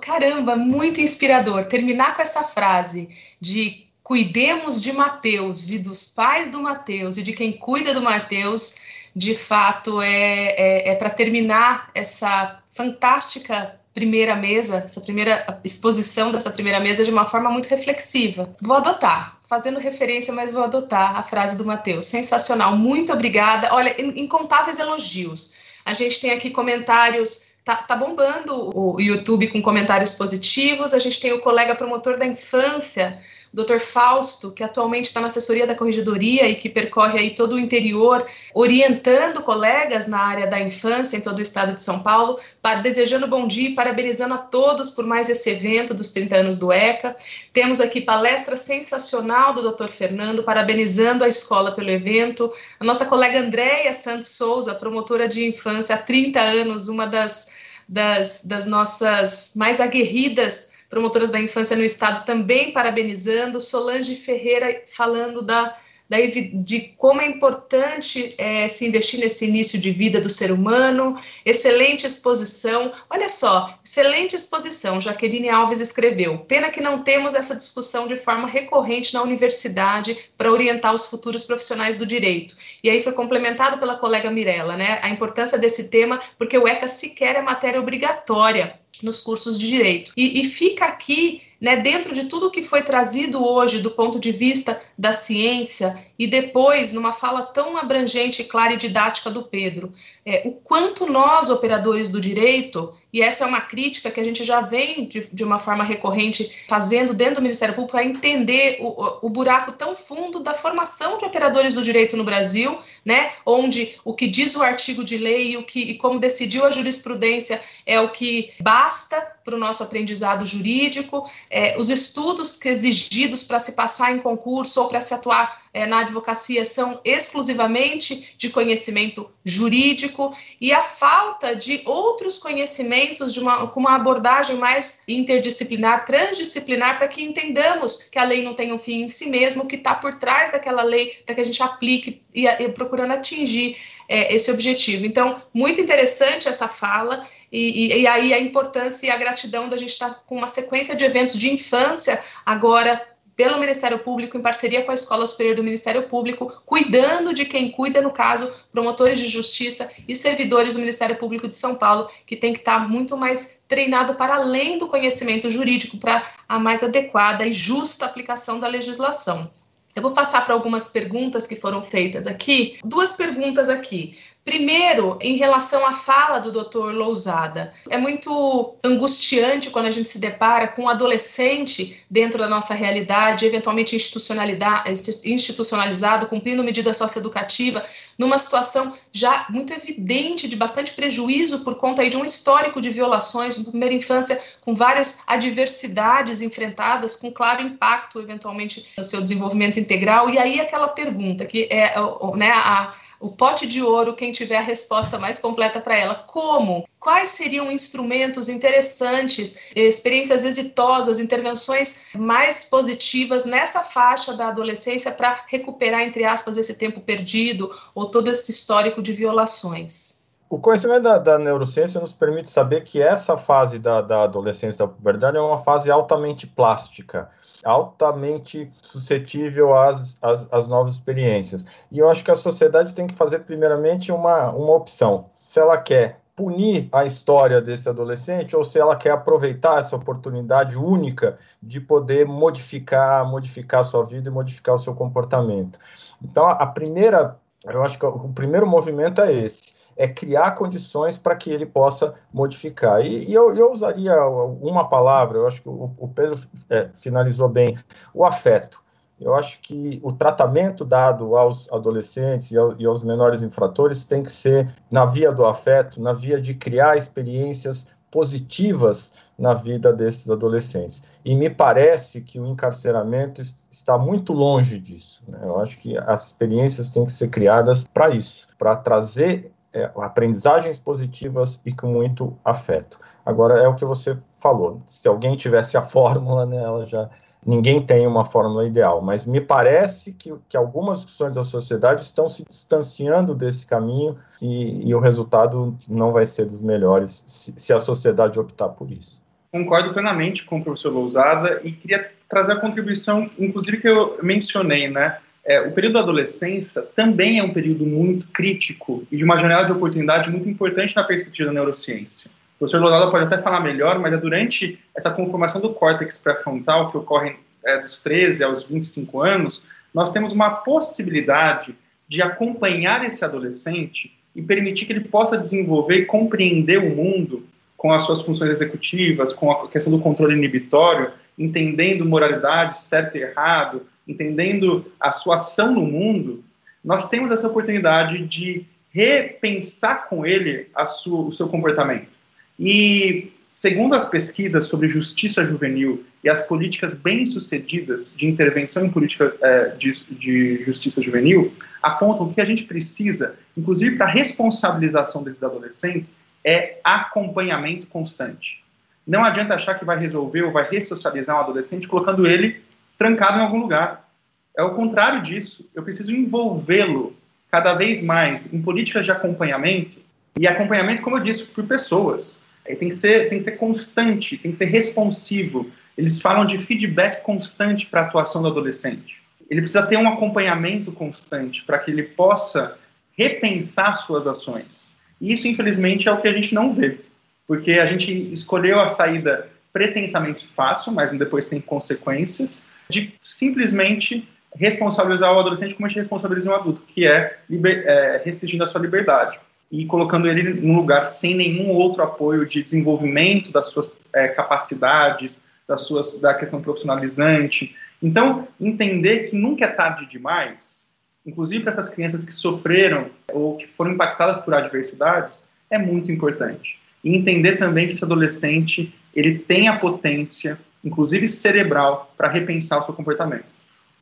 Caramba, muito inspirador. Terminar com essa frase de cuidemos de Mateus e dos pais do Mateus e de quem cuida do Mateus, de fato, é, é, é para terminar essa fantástica primeira mesa, essa primeira exposição dessa primeira mesa de uma forma muito reflexiva. Vou adotar, fazendo referência, mas vou adotar a frase do Mateus. Sensacional, muito obrigada. Olha, incontáveis elogios. A gente tem aqui comentários Tá, tá, bombando o YouTube com comentários positivos. A gente tem o colega promotor da infância, Dr. Fausto, que atualmente está na assessoria da corregedoria e que percorre aí todo o interior, orientando colegas na área da infância em todo o estado de São Paulo, desejando bom dia e parabenizando a todos por mais esse evento dos 30 anos do ECA. Temos aqui palestra sensacional do Dr. Fernando, parabenizando a escola pelo evento. A nossa colega Andréia Santos Souza, promotora de infância há 30 anos, uma das, das, das nossas mais aguerridas promotoras da infância no estado também parabenizando, Solange Ferreira falando da, da de como é importante é, se investir nesse início de vida do ser humano, excelente exposição, olha só, excelente exposição, Jaqueline Alves escreveu, pena que não temos essa discussão de forma recorrente na universidade para orientar os futuros profissionais do direito, e aí foi complementado pela colega Mirella, né, a importância desse tema, porque o ECA sequer é matéria obrigatória nos cursos de direito. E, e fica aqui né, dentro de tudo que foi trazido hoje do ponto de vista da ciência e depois numa fala tão abrangente, clara e didática do Pedro, é, o quanto nós, operadores do direito, e essa é uma crítica que a gente já vem de, de uma forma recorrente fazendo dentro do Ministério Público, é entender o, o buraco tão fundo da formação de operadores do direito no Brasil, né, onde o que diz o artigo de lei e, o que, e como decidiu a jurisprudência é o que basta para o nosso aprendizado jurídico, é, os estudos que exigidos para se passar em concurso ou para se atuar é, na advocacia são exclusivamente de conhecimento jurídico e a falta de outros conhecimentos de uma, com uma abordagem mais interdisciplinar, transdisciplinar, para que entendamos que a lei não tem um fim em si mesmo, que está por trás daquela lei, para que a gente aplique e, e procurando atingir é, esse objetivo. Então, muito interessante essa fala, e, e, e, aí a importância e a gratidão da gente estar tá com uma sequência de eventos de infância agora pelo Ministério Público, em parceria com a Escola Superior do Ministério Público, cuidando de quem cuida, no caso, promotores de justiça e servidores do Ministério Público de São Paulo, que tem que estar muito mais treinado para além do conhecimento jurídico, para a mais adequada e justa aplicação da legislação. Eu vou passar para algumas perguntas que foram feitas aqui. Duas perguntas aqui. Primeiro, em relação à fala do Dr. Lousada, é muito angustiante quando a gente se depara com um adolescente dentro da nossa realidade, eventualmente institucionalizado, cumprindo medida socioeducativa, numa situação já muito evidente de bastante prejuízo por conta de um histórico de violações na primeira infância, com várias adversidades enfrentadas, com claro impacto, eventualmente, no seu desenvolvimento integral. E aí aquela pergunta que é né, a o pote de ouro, quem tiver a resposta mais completa para ela. Como? Quais seriam instrumentos interessantes, experiências exitosas, intervenções mais positivas nessa faixa da adolescência para recuperar, entre aspas, esse tempo perdido ou todo esse histórico de violações? O conhecimento da, da, neurociência nos permite saber que essa fase da, da adolescência da puberdade é uma fase altamente plástica altamente suscetível às, às, às, novas experiências. E eu acho que a sociedade tem que fazer, primeiramente, uma, uma opção. Se ela quer punir a história desse adolescente ou se ela quer aproveitar essa oportunidade única de poder modificar, modificar a sua vida e modificar o seu comportamento. Então, a primeira, eu acho que o primeiro movimento é esse é criar condições para que ele possa modificar. E, e eu, eu, usaria uma palavra, eu acho que o, o Pedro é, finalizou bem, o afeto. Eu acho que o tratamento dado aos adolescentes e, ao, e aos menores infratores tem que ser na via do afeto, na via de criar experiências positivas na vida desses adolescentes. E me parece que o encarceramento está muito longe disso. Né? Eu acho que as experiências têm que ser criadas para isso, para trazer é, aprendizagens positivas e com muito afeto. Agora é o que você falou. Se alguém tivesse a fórmula, né, ela já ninguém tem uma fórmula ideal, mas me parece que, que algumas discussões da sociedade estão se distanciando desse caminho e, e o resultado não vai ser dos melhores se, se, a sociedade optar por isso. Concordo plenamente com o professor Lousada e queria trazer a contribuição, inclusive que eu mencionei, né? É, o período da adolescência também é um período muito crítico e de uma janela de oportunidade muito importante na perspectiva da neurociência. O professor Lodada pode até falar melhor, mas é durante essa conformação do córtex pré-frontal, que ocorre é, dos 13 aos 25 anos, nós temos uma possibilidade de acompanhar esse adolescente e permitir que ele possa desenvolver e compreender o mundo com as suas funções executivas, com a questão do controle inibitório, entendendo moralidade, certo e errado, entendendo a sua ação no mundo, nós temos essa oportunidade de repensar com ele sua, o seu comportamento. E, segundo as pesquisas sobre justiça juvenil e as políticas bem-sucedidas de intervenção em política é, de, de justiça juvenil, apontam que a gente precisa, inclusive para a responsabilização desses adolescentes, é acompanhamento constante. Não adianta achar que vai resolver ou vai ressocializar um adolescente colocando ele trancado em algum lugar. É o contrário disso. Eu preciso envolvê-lo cada vez mais em políticas de acompanhamento e acompanhamento, como eu disse, por pessoas. tem que ser, tem que ser constante, tem que ser responsivo. Eles falam de feedback constante para a atuação do adolescente. Ele precisa ter um acompanhamento constante para que ele possa repensar suas ações. E isso, infelizmente, é o que a gente não vê, porque a gente escolheu a saída pretensamente fácil, mas depois tem consequências, de simplesmente responsabilizar o adolescente como a gente responsabiliza um adulto, que é, liber, é restringindo a sua liberdade e colocando ele num lugar sem nenhum outro apoio de desenvolvimento das suas é, capacidades, das suas, da questão profissionalizante. Então, entender que nunca é tarde demais, inclusive para essas crianças que sofreram ou que foram impactadas por adversidades, é muito importante. E entender também que esse adolescente ele tem a potência inclusive cerebral, para repensar o seu comportamento.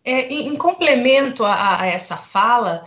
É, em, em, complemento a, a, essa fala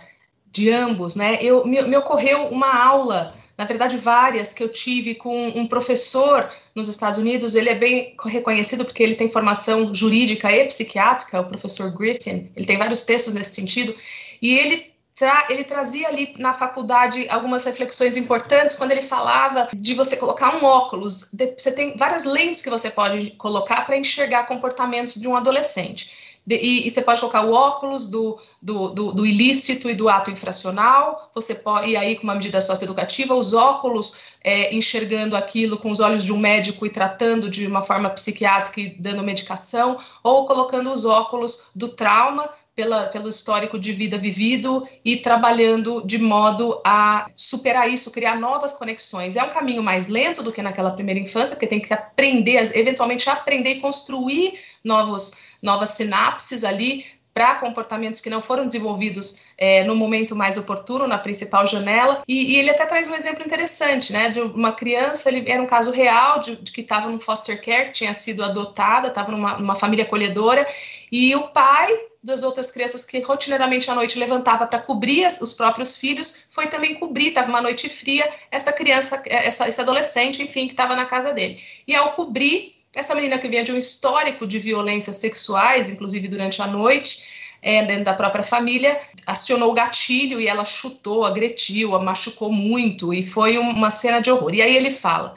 de ambos, né, eu, me, me ocorreu uma aula na verdade, várias que eu tive com um professor nos Estados Unidos. Ele é bem reconhecido porque ele tem formação jurídica e psiquiátrica, o professor Griffin. Ele tem vários textos nesse sentido. E ele Tra ele trazia ali na faculdade algumas reflexões importantes quando ele falava de você colocar um óculos. Você tem várias lentes que você pode colocar para enxergar comportamentos de um adolescente. De, e, e, você pode colocar o óculos do, do, do, do, ilícito e do ato infracional, você pode, e aí com uma medida socioeducativa, os óculos é, enxergando aquilo com os olhos de um médico e tratando de uma forma psiquiátrica e dando medicação, ou colocando os óculos do trauma pela, pelo histórico de vida vivido e trabalhando de modo a superar isso, criar novas conexões. É um caminho mais lento do que naquela primeira infância, porque tem que aprender, eventualmente aprender e construir novos novas sinapses ali para comportamentos que não foram desenvolvidos é, no momento mais oportuno, na principal janela. E, e, ele até traz um exemplo interessante, né? De uma criança, ele era um caso real de, de que estava no foster care, tinha sido adotada, estava numa, numa família acolhedora, e o pai das outras crianças que rotineiramente à noite levantava para cobrir os próprios filhos, foi também cobrir, estava uma noite fria, essa criança, essa, esse adolescente, enfim, que estava na casa dele. E ao cobrir, essa menina que vinha de um histórico de violências sexuais, inclusive durante a noite, é, dentro da própria família, acionou o gatilho e ela chutou, agrediu, a machucou muito e foi uma cena de horror. E aí ele fala: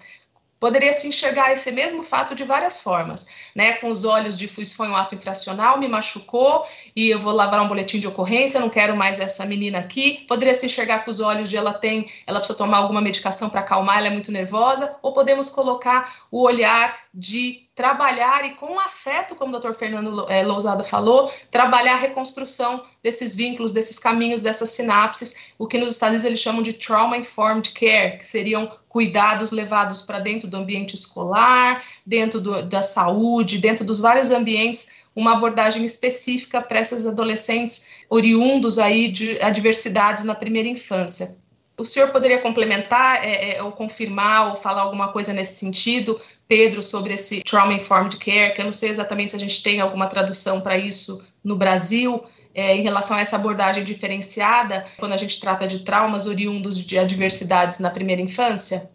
Poderia se enxergar esse mesmo fato de várias formas, né? Com os olhos de isso foi um ato infracional, me machucou e eu vou lavar um boletim de ocorrência, não quero mais essa menina aqui. Poderia se enxergar com os olhos de ela tem, ela precisa tomar alguma medicação para acalmar, ela é muito nervosa, ou podemos colocar o olhar de trabalhar e com afeto, como o Dr. Fernando é, Lousada falou, trabalhar a reconstrução desses vínculos, desses caminhos, dessas sinapses, o que nos Estados Unidos eles chamam de trauma informed care, que seriam cuidados levados para dentro do ambiente escolar, dentro do, da saúde, dentro dos vários ambientes, uma abordagem específica para esses adolescentes oriundos aí de adversidades na primeira infância. O senhor poderia complementar é, é, ou confirmar ou falar alguma coisa nesse sentido, Pedro, sobre esse Trauma Informed Care, que eu não sei exatamente se a gente tem alguma tradução para isso no Brasil, é, em relação a essa abordagem diferenciada, quando a gente trata de traumas oriundos de adversidades na primeira infância?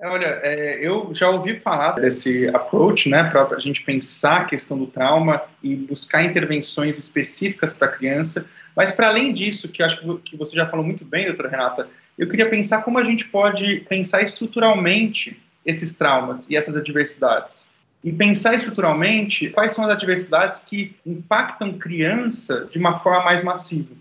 É, olha, é, eu já ouvi falar desse approach, né, para a gente pensar a questão do trauma e buscar intervenções específicas para a criança, mas para além disso, que acho que você já falou muito bem, doutora Renata, eu queria pensar como a gente pode pensar estruturalmente esses traumas e essas adversidades. E pensar estruturalmente quais são as adversidades que impactam criança de uma forma mais massiva,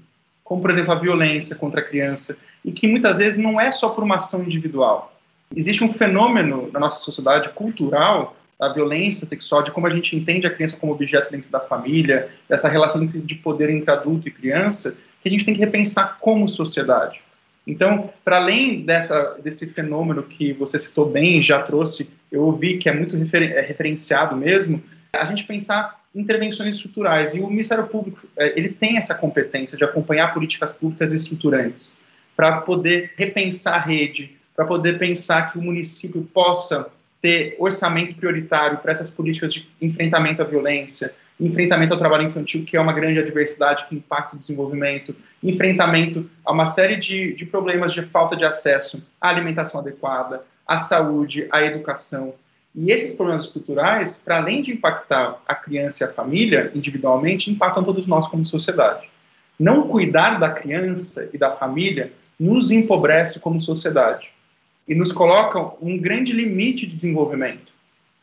como, por exemplo, a violência contra a criança, e que muitas vezes não é só por uma ação individual. Existe um fenômeno na nossa sociedade cultural da violência sexual, de como a gente entende a criança como objeto dentro da família, dessa relação de poder entre adulto e criança, que a gente tem que repensar como sociedade. Então, para além dessa, desse fenômeno que você citou bem, já trouxe, eu ouvi que é muito é referenciado mesmo, a gente pensar intervenções estruturais. E o Ministério Público, é, ele tem essa competência de acompanhar políticas públicas estruturantes para poder repensar a rede, para poder pensar que o município possa ter orçamento prioritário para essas políticas de enfrentamento à violência, enfrentamento ao trabalho infantil, que é uma grande adversidade que impacta o desenvolvimento, enfrentamento a uma série de, de problemas de falta de acesso à alimentação adequada, à saúde, à educação. E esses problemas estruturais, para além de impactar a criança e a família individualmente, impactam todos nós como sociedade. Não cuidar da criança e da família nos empobrece como sociedade e nos coloca um grande limite de desenvolvimento,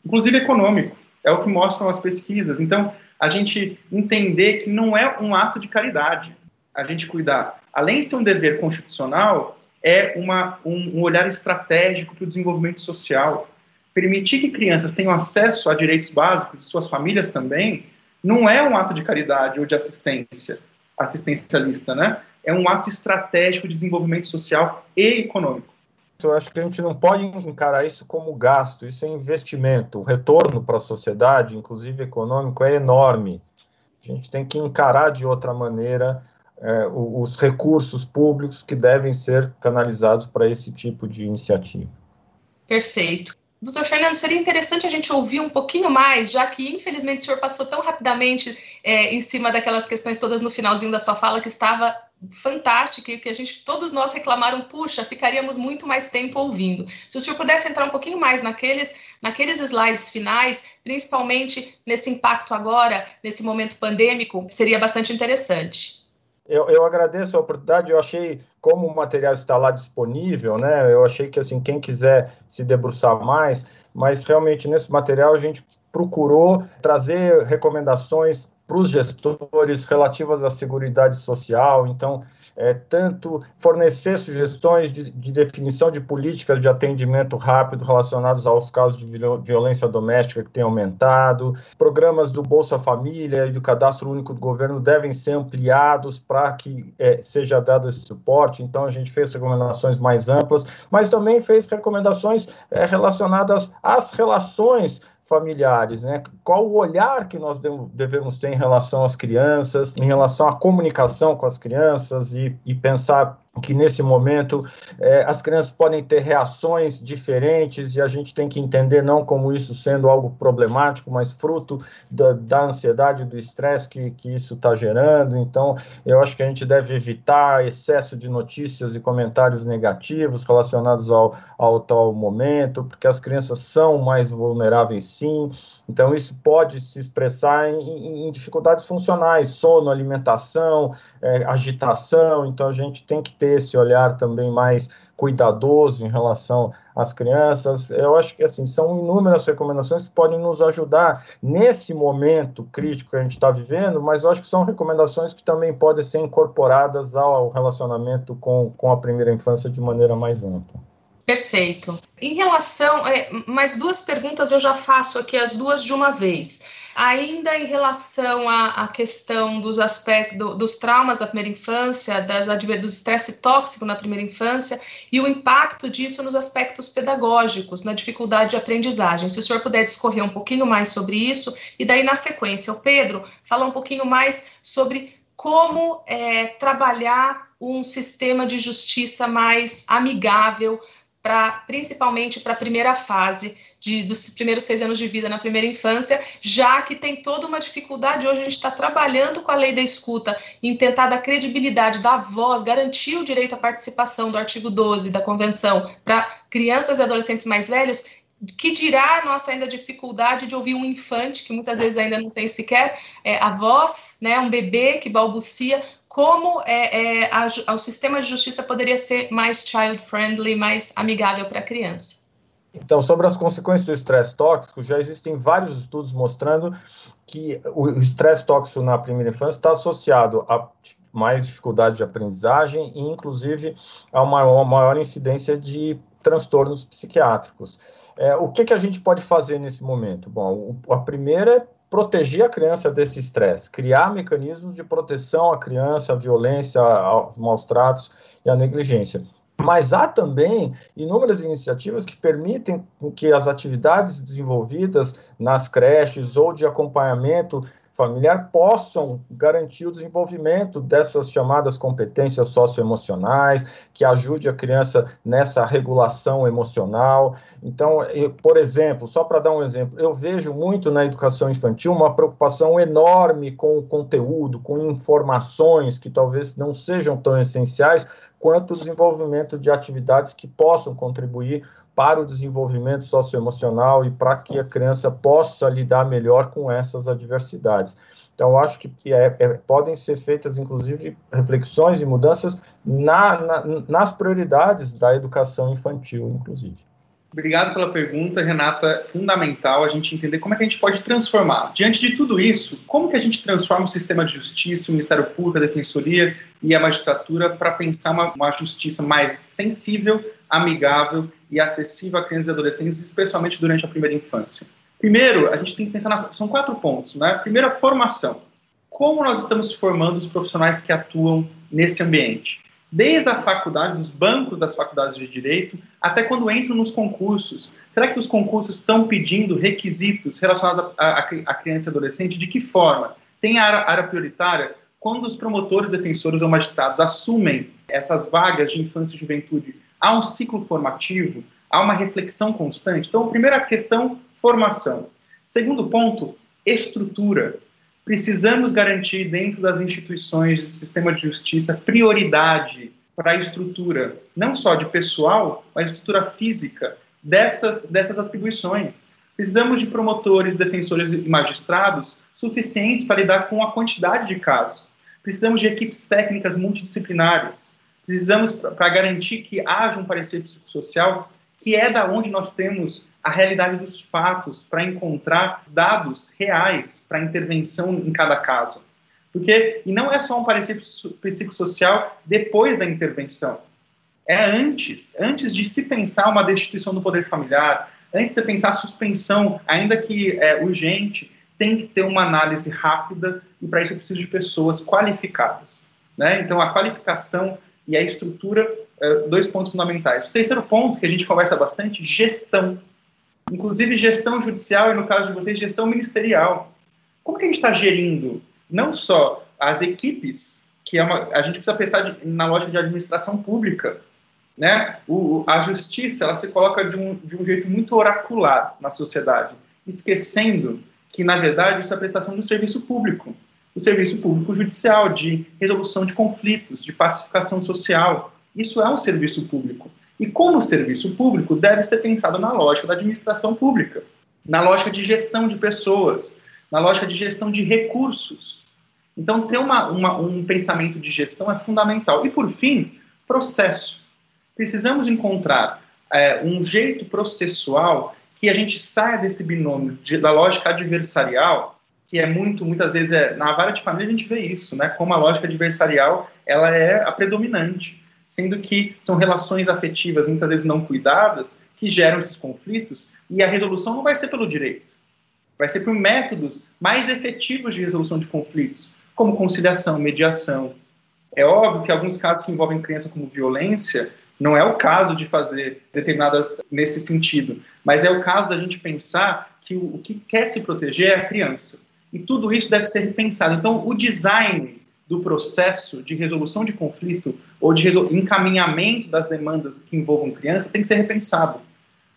inclusive econômico. É o que mostram as pesquisas. Então, a gente entender que não é um ato de caridade a gente cuidar. Além de ser um dever constitucional, é uma, um, um olhar estratégico para o desenvolvimento social. Permitir que crianças tenham acesso a direitos básicos, suas famílias também, não é um ato de caridade ou de assistência assistencialista, né? É um ato estratégico de desenvolvimento social e econômico. Eu acho que a gente não pode encarar isso como gasto, isso é investimento. O retorno para a sociedade, inclusive econômico, é enorme. A gente tem que encarar de outra maneira é, os recursos públicos que devem ser canalizados para esse tipo de iniciativa. Perfeito. Doutor Fernando, seria interessante a gente ouvir um pouquinho mais, já que infelizmente o senhor passou tão rapidamente é, em cima daquelas questões todas no finalzinho da sua fala que estava fantástica e que a gente, todos nós reclamaram, puxa, ficaríamos muito mais tempo ouvindo. Se o senhor pudesse entrar um pouquinho mais naqueles, naqueles slides finais, principalmente nesse impacto agora, nesse momento pandêmico, seria bastante interessante. Eu, eu, agradeço a oportunidade, eu achei, como o material está lá disponível, né, eu achei que, assim, quem quiser se debruçar mais, mas realmente nesse material a gente procurou trazer recomendações para os gestores relativas à seguridade social, então, é, tanto fornecer sugestões de, de, definição de políticas de atendimento rápido relacionados aos casos de violência doméstica que tem aumentado, programas do Bolsa Família e do Cadastro Único do Governo devem ser ampliados para que é, seja dado esse suporte, então a gente fez recomendações mais amplas, mas também fez recomendações é, relacionadas às relações familiares, né? Qual o olhar que nós devemos ter em relação às crianças, em relação à comunicação com as crianças e, e pensar que nesse momento é, as crianças podem ter reações diferentes e a gente tem que entender não como isso sendo algo problemático, mas fruto da, da ansiedade, do estresse que, que isso está gerando. Então, eu acho que a gente deve evitar excesso de notícias e comentários negativos relacionados ao, ao tal momento, porque as crianças são mais vulneráveis, sim. Então, isso pode se expressar em, em dificuldades funcionais, sono, alimentação, é, agitação. Então, a gente tem que ter esse olhar também mais cuidadoso em relação às crianças. Eu acho que assim são inúmeras recomendações que podem nos ajudar nesse momento crítico que a gente está vivendo, mas eu acho que são recomendações que também podem ser incorporadas ao relacionamento com, com a primeira infância de maneira mais ampla. Perfeito. Em relação, é, mais duas perguntas eu já faço aqui as duas de uma vez. Ainda em relação à, à questão dos aspectos dos traumas da primeira infância, das do estresse tóxico na primeira infância e o impacto disso nos aspectos pedagógicos, na dificuldade de aprendizagem. Se o senhor puder discorrer um pouquinho mais sobre isso, e daí na sequência, o Pedro fala um pouquinho mais sobre como é, trabalhar um sistema de justiça mais amigável para principalmente para a primeira fase de, dos primeiros seis anos de vida na primeira infância, já que tem toda uma dificuldade. Hoje a gente está trabalhando com a lei da escuta em tentar dar credibilidade, dar voz, garantir o direito à participação do artigo 12 da Convenção para crianças e adolescentes mais velhos. Que dirá a nossa ainda dificuldade de ouvir um infante, que muitas vezes ainda não tem sequer é, a voz, né, um bebê que balbucia, como é, é, a, o sistema de justiça poderia ser mais child-friendly, mais amigável para a criança. Então, sobre as consequências do estresse tóxico, já existem vários estudos mostrando que o estresse tóxico na primeira infância está associado a mais dificuldade de aprendizagem e, inclusive, a uma, uma maior incidência de transtornos psiquiátricos. É, o que, que a gente pode fazer nesse momento? Bom, a primeira é proteger a criança desse estresse, criar mecanismos de proteção à criança, à violência, aos maus tratos e à negligência. Mas há também inúmeras iniciativas que permitem que as atividades desenvolvidas nas creches ou de acompanhamento familiar possam garantir o desenvolvimento dessas chamadas competências socioemocionais, que ajude a criança nessa regulação emocional. Então, eu, por exemplo, só para dar um exemplo, eu vejo muito na educação infantil uma preocupação enorme com o conteúdo, com informações que talvez não sejam tão essenciais quanto o desenvolvimento de atividades que possam contribuir para o desenvolvimento socioemocional e para que a criança possa lidar melhor com essas adversidades. Então, acho que, que é, é, podem ser feitas, inclusive, reflexões e mudanças na, na, nas prioridades da educação infantil, inclusive. Obrigado pela pergunta, Renata. Fundamental a gente entender como é que a gente pode transformar. Diante de tudo isso, como que a gente transforma o sistema de justiça, o Ministério Público, a Defensoria e a magistratura para pensar uma, uma justiça mais sensível, amigável e acessível a crianças e adolescentes, especialmente durante a primeira infância? Primeiro, a gente tem que pensar na, são quatro pontos, né? Primeiro, a formação. Como nós estamos formando os profissionais que atuam nesse ambiente? desde a faculdade, dos bancos das faculdades de direito, até quando entram nos concursos. Será que os concursos estão pedindo requisitos relacionados à criança e adolescente? De que forma? Tem área, área prioritária? Quando os promotores, defensores ou magistrados assumem essas vagas de infância e juventude, há um ciclo formativo? há uma reflexão constante. Então, primeira questão, formação. Segundo ponto, estrutura. Precisamos garantir dentro das instituições do sistema de justiça prioridade para a estrutura, não só de pessoal, mas estrutura física dessas, dessas atribuições. Precisamos de promotores, defensores e magistrados suficientes para lidar com a quantidade de casos. Precisamos de equipes técnicas multidisciplinares. Precisamos, para garantir que haja um parecer psicossocial, que é da onde nós temos a realidade dos fatos, para encontrar dados reais para intervenção em cada caso. Porque, e não é só um parecer psicossocial depois da intervenção. É antes, antes de se pensar uma destituição do poder familiar, antes de se pensar suspensão, ainda que é, urgente, tem que ter uma análise rápida e para isso eu preciso de pessoas qualificadas. Né? Então, a qualificação e a estrutura, é, dois pontos fundamentais. O terceiro ponto, que a gente conversa bastante, gestão. Inclusive gestão judicial e, no caso de vocês, gestão ministerial. Como que a gente está gerindo não só as equipes, que é uma, a gente precisa pensar de, na lógica de administração pública, né? O, a justiça ela se coloca de um, de um jeito muito oracular na sociedade, esquecendo que, na verdade, isso é a prestação do serviço público. O serviço público judicial, de resolução de conflitos, de pacificação social. Isso é um serviço público. E como serviço público, deve ser pensado na lógica da administração pública, na lógica de gestão de pessoas, na lógica de gestão de recursos. Então, ter uma, uma, um pensamento de gestão é fundamental. E, por fim, processo. Precisamos encontrar é, um jeito processual que a gente saia desse binômio de, da lógica adversarial, que é muito, muitas vezes, é, na vara de família a gente vê isso, né? Como a lógica adversarial ela é a predominante, sendo que são relações afetivas muitas vezes não cuidadas que geram esses conflitos e a resolução não vai ser pelo direito, vai ser por métodos mais efetivos de resolução de conflitos, como conciliação, mediação. É óbvio que alguns casos que envolvem criança como violência, não é o caso de fazer determinadas nesse sentido, mas é o caso da gente pensar que o, o que quer se proteger é a criança. E tudo isso deve ser repensado. Então, o design do processo de resolução de conflito ou de encaminhamento das demandas que envolvam criança tem que ser repensado.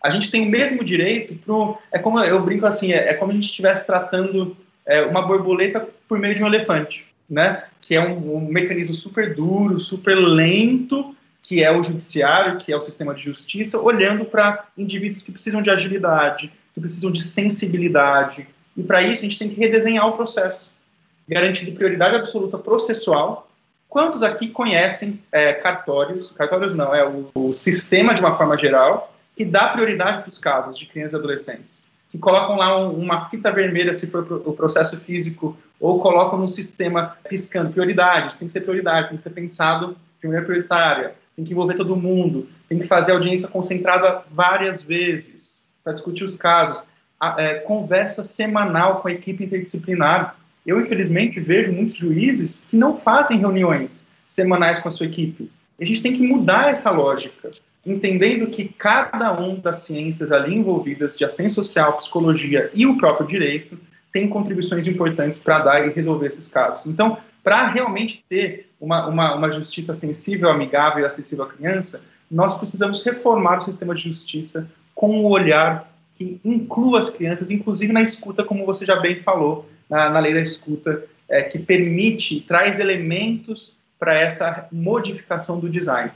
A gente tem o mesmo direito pro, é como eu brinco assim, é, é como a gente estivesse tratando é, uma borboleta por meio de um elefante, né? Que é um, um mecanismo super duro, super lento, que é o judiciário, que é o sistema de justiça, olhando para indivíduos que precisam de agilidade, que precisam de sensibilidade. E para isso a gente tem que redesenhar o processo, garantindo prioridade absoluta processual. Quantos aqui conhecem é, cartórios? Cartórios não, é o, o sistema de uma forma geral que dá prioridade para os casos de crianças e adolescentes que colocam lá um, uma fita vermelha se for o processo físico, ou colocam no sistema piscando prioridades, tem que ser prioridade, tem que ser pensado de maneira prioritária, tem que envolver todo mundo, tem que fazer audiência concentrada várias vezes para discutir os casos, a, é, conversa semanal com a equipe interdisciplinar. Eu, infelizmente, vejo muitos juízes que não fazem reuniões semanais com a sua equipe. A gente tem que mudar essa lógica entendendo que cada um das ciências ali envolvidas, de assistência social, psicologia e o próprio direito, tem contribuições importantes para dar e resolver esses casos. Então, para realmente ter uma, uma, uma, justiça sensível, amigável e acessível à criança, nós precisamos reformar o sistema de justiça com um olhar que inclua as crianças, inclusive na escuta, como você já bem falou, na, na lei da escuta, é, que permite, traz elementos para essa modificação do design.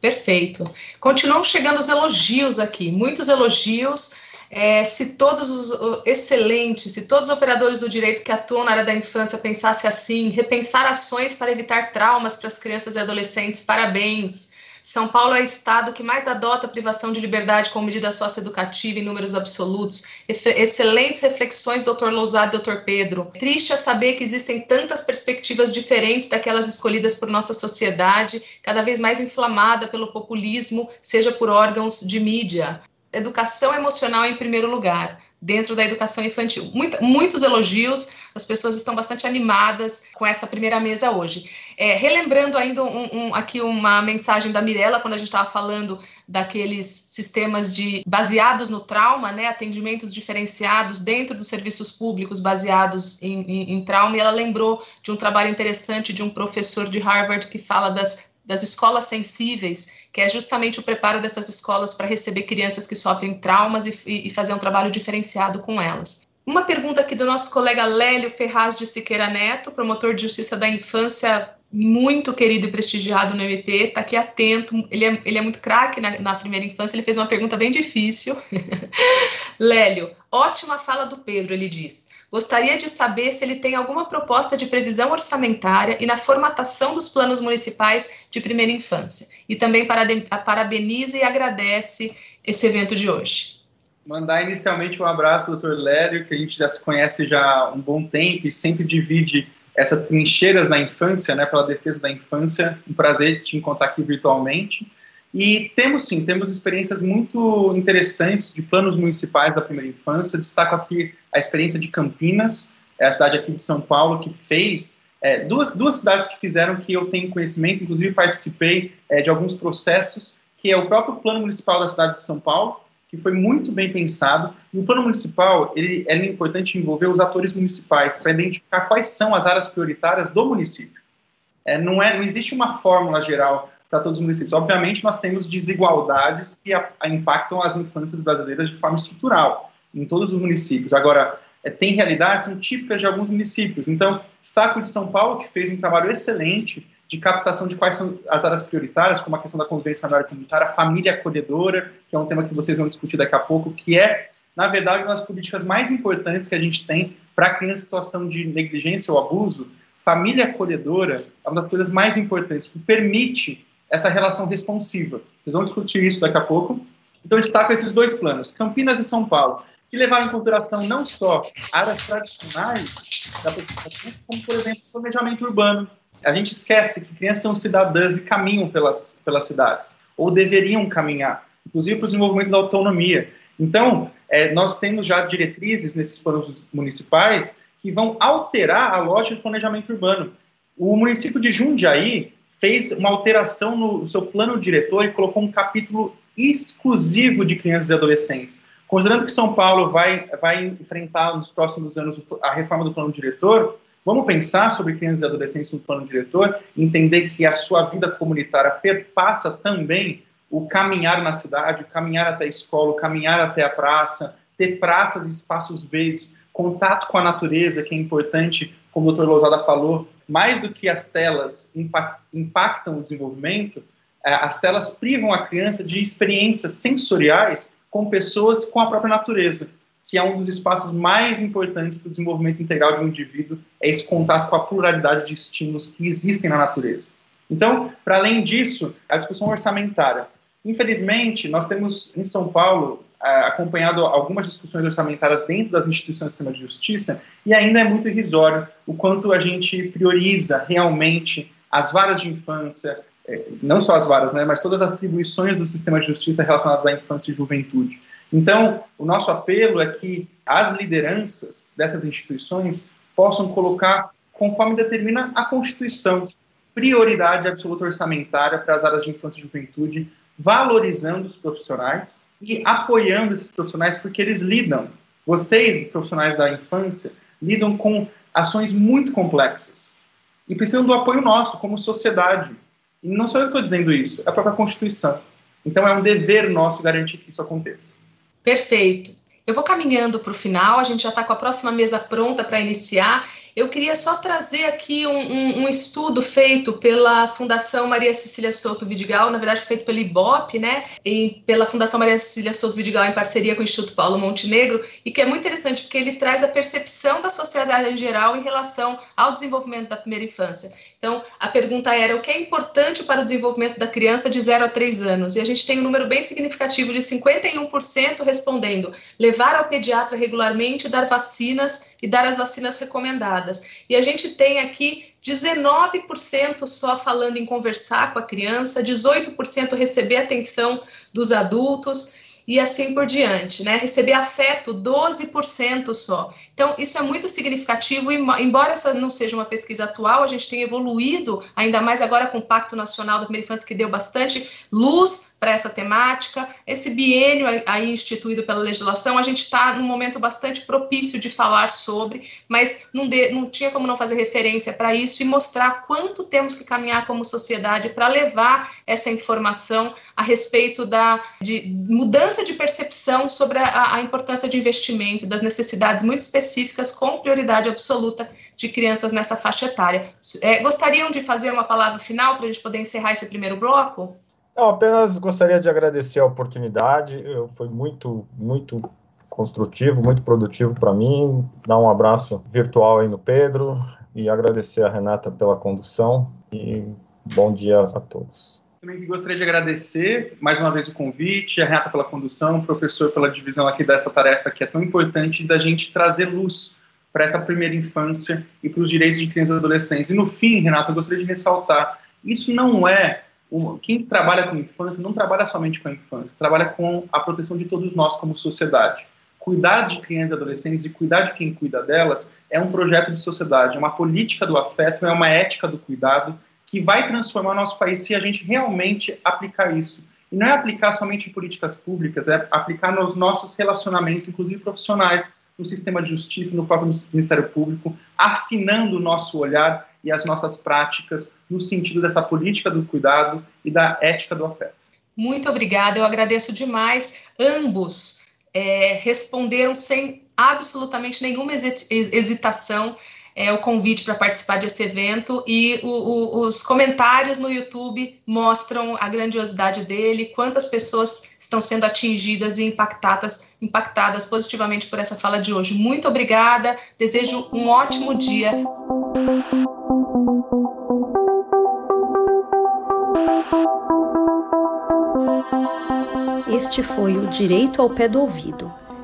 Perfeito. Continuam chegando os elogios aqui, muitos elogios. É, se todos os excelentes, se todos os operadores do direito que atuam na área da infância pensassem assim, repensar ações para evitar traumas para as crianças e adolescentes, parabéns. São Paulo é o estado que mais adota a privação de liberdade como medida socioeducativa em números absolutos. Excelentes reflexões, doutor Lousado e doutor Pedro. Triste é saber que existem tantas perspectivas diferentes daquelas escolhidas por nossa sociedade, cada vez mais inflamada pelo populismo, seja por órgãos de mídia. Educação emocional em primeiro lugar dentro da educação infantil. Muito, muitos elogios, as pessoas estão bastante animadas com essa primeira mesa hoje. É, relembrando ainda um, um, aqui uma mensagem da Mirella, quando a gente estava falando daqueles sistemas de baseados no trauma, né, atendimentos diferenciados dentro dos serviços públicos baseados em, em, em trauma, e ela lembrou de um trabalho interessante de um professor de Harvard que fala das das escolas sensíveis, que é justamente o preparo dessas escolas para receber crianças que sofrem traumas e, e fazer um trabalho diferenciado com elas. Uma pergunta aqui do nosso colega Lélio Ferraz de Siqueira Neto, promotor de justiça da infância, muito querido e prestigiado no MP, está aqui atento, ele é, ele é muito craque na, na, primeira infância, ele fez uma pergunta bem difícil. Lélio, ótima fala do Pedro, ele diz. Gostaria de saber se ele tem alguma proposta de previsão orçamentária e na formatação dos planos municipais de primeira infância. E também parabeniza e agradece esse evento de hoje mandar inicialmente um abraço Dr. Lélio, que a gente já se conhece já há um bom tempo e sempre divide essas trincheiras na infância, né, pela defesa da infância. Um prazer te encontrar aqui virtualmente. E temos sim, temos experiências muito interessantes de planos municipais da primeira infância. Destaco aqui a experiência de Campinas, é a cidade aqui de São Paulo que fez é, duas, duas cidades que fizeram que eu tenho conhecimento, inclusive participei é, de alguns processos, que é o próprio plano municipal da cidade de São Paulo, que foi muito bem pensado. E o plano municipal, ele, é importante envolver os atores municipais para identificar quais são as áreas prioritárias do município. É, não, é, não existe uma fórmula geral para todos os municípios. Obviamente, nós temos desigualdades que a, a impactam as infâncias brasileiras de forma estrutural, em todos os municípios. Agora, é, tem realidades são típicas de alguns municípios. Então, destaco de São Paulo, que fez um trabalho excelente de captação de quais são as áreas prioritárias, como a questão da convivência familiar comunitária, a família acolhedora, que é um tema que vocês vão discutir daqui a pouco, que é, na verdade, uma das políticas mais importantes que a gente tem para criança em situação de negligência ou abuso. Família acolhedora é uma das coisas mais importantes, que permite essa relação responsiva. Vocês vão discutir isso daqui a pouco. Então, eu destaco esses dois planos, Campinas e São Paulo, que levaram em consideração não só áreas tradicionais da população, como, por exemplo, planejamento urbano, a gente esquece que crianças são cidadãs e caminham pelas, pelas cidades, ou deveriam caminhar, inclusive para o desenvolvimento da autonomia. Então, é, nós temos já diretrizes nesses planos municipais que vão alterar a lógica de planejamento urbano. O município de Jundiaí fez uma alteração no seu plano diretor e colocou um capítulo exclusivo de crianças e adolescentes. Considerando que São Paulo vai, vai enfrentar nos próximos anos a reforma do plano diretor, Vamos pensar sobre crianças e adolescentes no plano diretor, entender que a sua vida comunitária perpassa também o caminhar na cidade, o caminhar até a escola, o caminhar até a praça, ter praças e espaços verdes, contato com a natureza, que é importante, como o doutor Lousada falou, mais do que as telas impactam o desenvolvimento, é, as telas privam a criança de experiências sensoriais com pessoas com a própria natureza que é um dos espaços mais importantes para o desenvolvimento integral de um indivíduo, é esse contato com a pluralidade de estímulos que existem na natureza. Então, para além disso, a discussão orçamentária. Infelizmente, nós temos em São Paulo acompanhado algumas discussões orçamentárias dentro das instituições do sistema de justiça e ainda é muito irrisório o quanto a gente prioriza realmente as varas de infância, é, não só as varas, né, mas todas as atribuições do sistema de justiça relacionadas à infância e juventude. Então, o nosso apelo é que as lideranças dessas instituições possam colocar, conforme determina a Constituição, prioridade absoluta orçamentária para as áreas de infância e juventude, valorizando os profissionais e apoiando esses profissionais, porque eles lidam, vocês, profissionais da infância, lidam com ações muito complexas e precisam do apoio nosso como sociedade. E não sou eu que estou dizendo isso, é a própria Constituição. Então é um dever nosso garantir que isso aconteça. Perfeito. Eu vou caminhando para o final, a gente já está com a próxima mesa pronta para iniciar. Eu queria só trazer aqui um, um, um, estudo feito pela Fundação Maria Cecília Souto Vidigal, na verdade feito pelo IBOP, né, e pela Fundação Maria Cecília Souto Vidigal em parceria com o Instituto Paulo Montenegro, e que é muito interessante porque ele traz a percepção da sociedade em geral em relação ao desenvolvimento da primeira infância. Então, a pergunta era o que é importante para o desenvolvimento da criança de 0 a 3 anos? E a gente tem um número bem significativo de 51% respondendo levar ao pediatra regularmente, dar vacinas e dar as vacinas recomendadas. E a gente tem aqui 19% só falando em conversar com a criança, 18% receber atenção dos adultos e assim por diante, né? Receber afeto, 12% só. Então, isso é muito significativo, e, embora essa não seja uma pesquisa atual, a gente tem evoluído, ainda mais agora com o Pacto Nacional da Primeira Infância, que deu bastante luz para essa temática. Esse biênio aí instituído pela legislação, a gente está num momento bastante propício de falar sobre, mas não, de, não tinha como não fazer referência para isso e mostrar quanto temos que caminhar como sociedade para levar essa informação a respeito da de mudança de percepção sobre a, a importância de investimento, das necessidades muito específicas específicas com prioridade absoluta de crianças nessa faixa etária. É, gostariam de fazer uma palavra final para a gente poder encerrar esse primeiro bloco? Não, apenas gostaria de agradecer a oportunidade. Eu, foi muito, muito construtivo, muito produtivo para mim. Dar um abraço virtual aí no Pedro e agradecer a Renata pela condução e bom dia a todos. Também gostaria de agradecer mais uma vez o convite, a Renata pela condução, o professor pela divisão aqui dessa tarefa que é tão importante da gente trazer luz para essa primeira infância e para os direitos de crianças e adolescentes. E no fim, Renata, eu gostaria de ressaltar, isso não é quem trabalha com infância não trabalha somente com a infância, trabalha com a proteção de todos nós como sociedade. Cuidar de crianças e adolescentes e cuidar de quem cuida delas é um projeto de sociedade, é uma política do afeto, é uma ética do cuidado que vai transformar o nosso país se a gente realmente aplicar isso. E não é aplicar somente em políticas públicas, é aplicar nos nossos relacionamentos, inclusive profissionais, no sistema de justiça, no próprio Ministério Público, afinando o nosso olhar e as nossas práticas no sentido dessa política do cuidado e da ética do afeto. Muito obrigada, eu agradeço demais. Ambos é, responderam sem absolutamente nenhuma hesitação é, o convite para participar desse evento e o, o, os comentários no YouTube mostram a grandiosidade dele, quantas pessoas estão sendo atingidas e impactadas, impactadas positivamente por essa fala de hoje. Muito obrigada, desejo um ótimo dia. Este foi o Direito ao Pé do Ouvido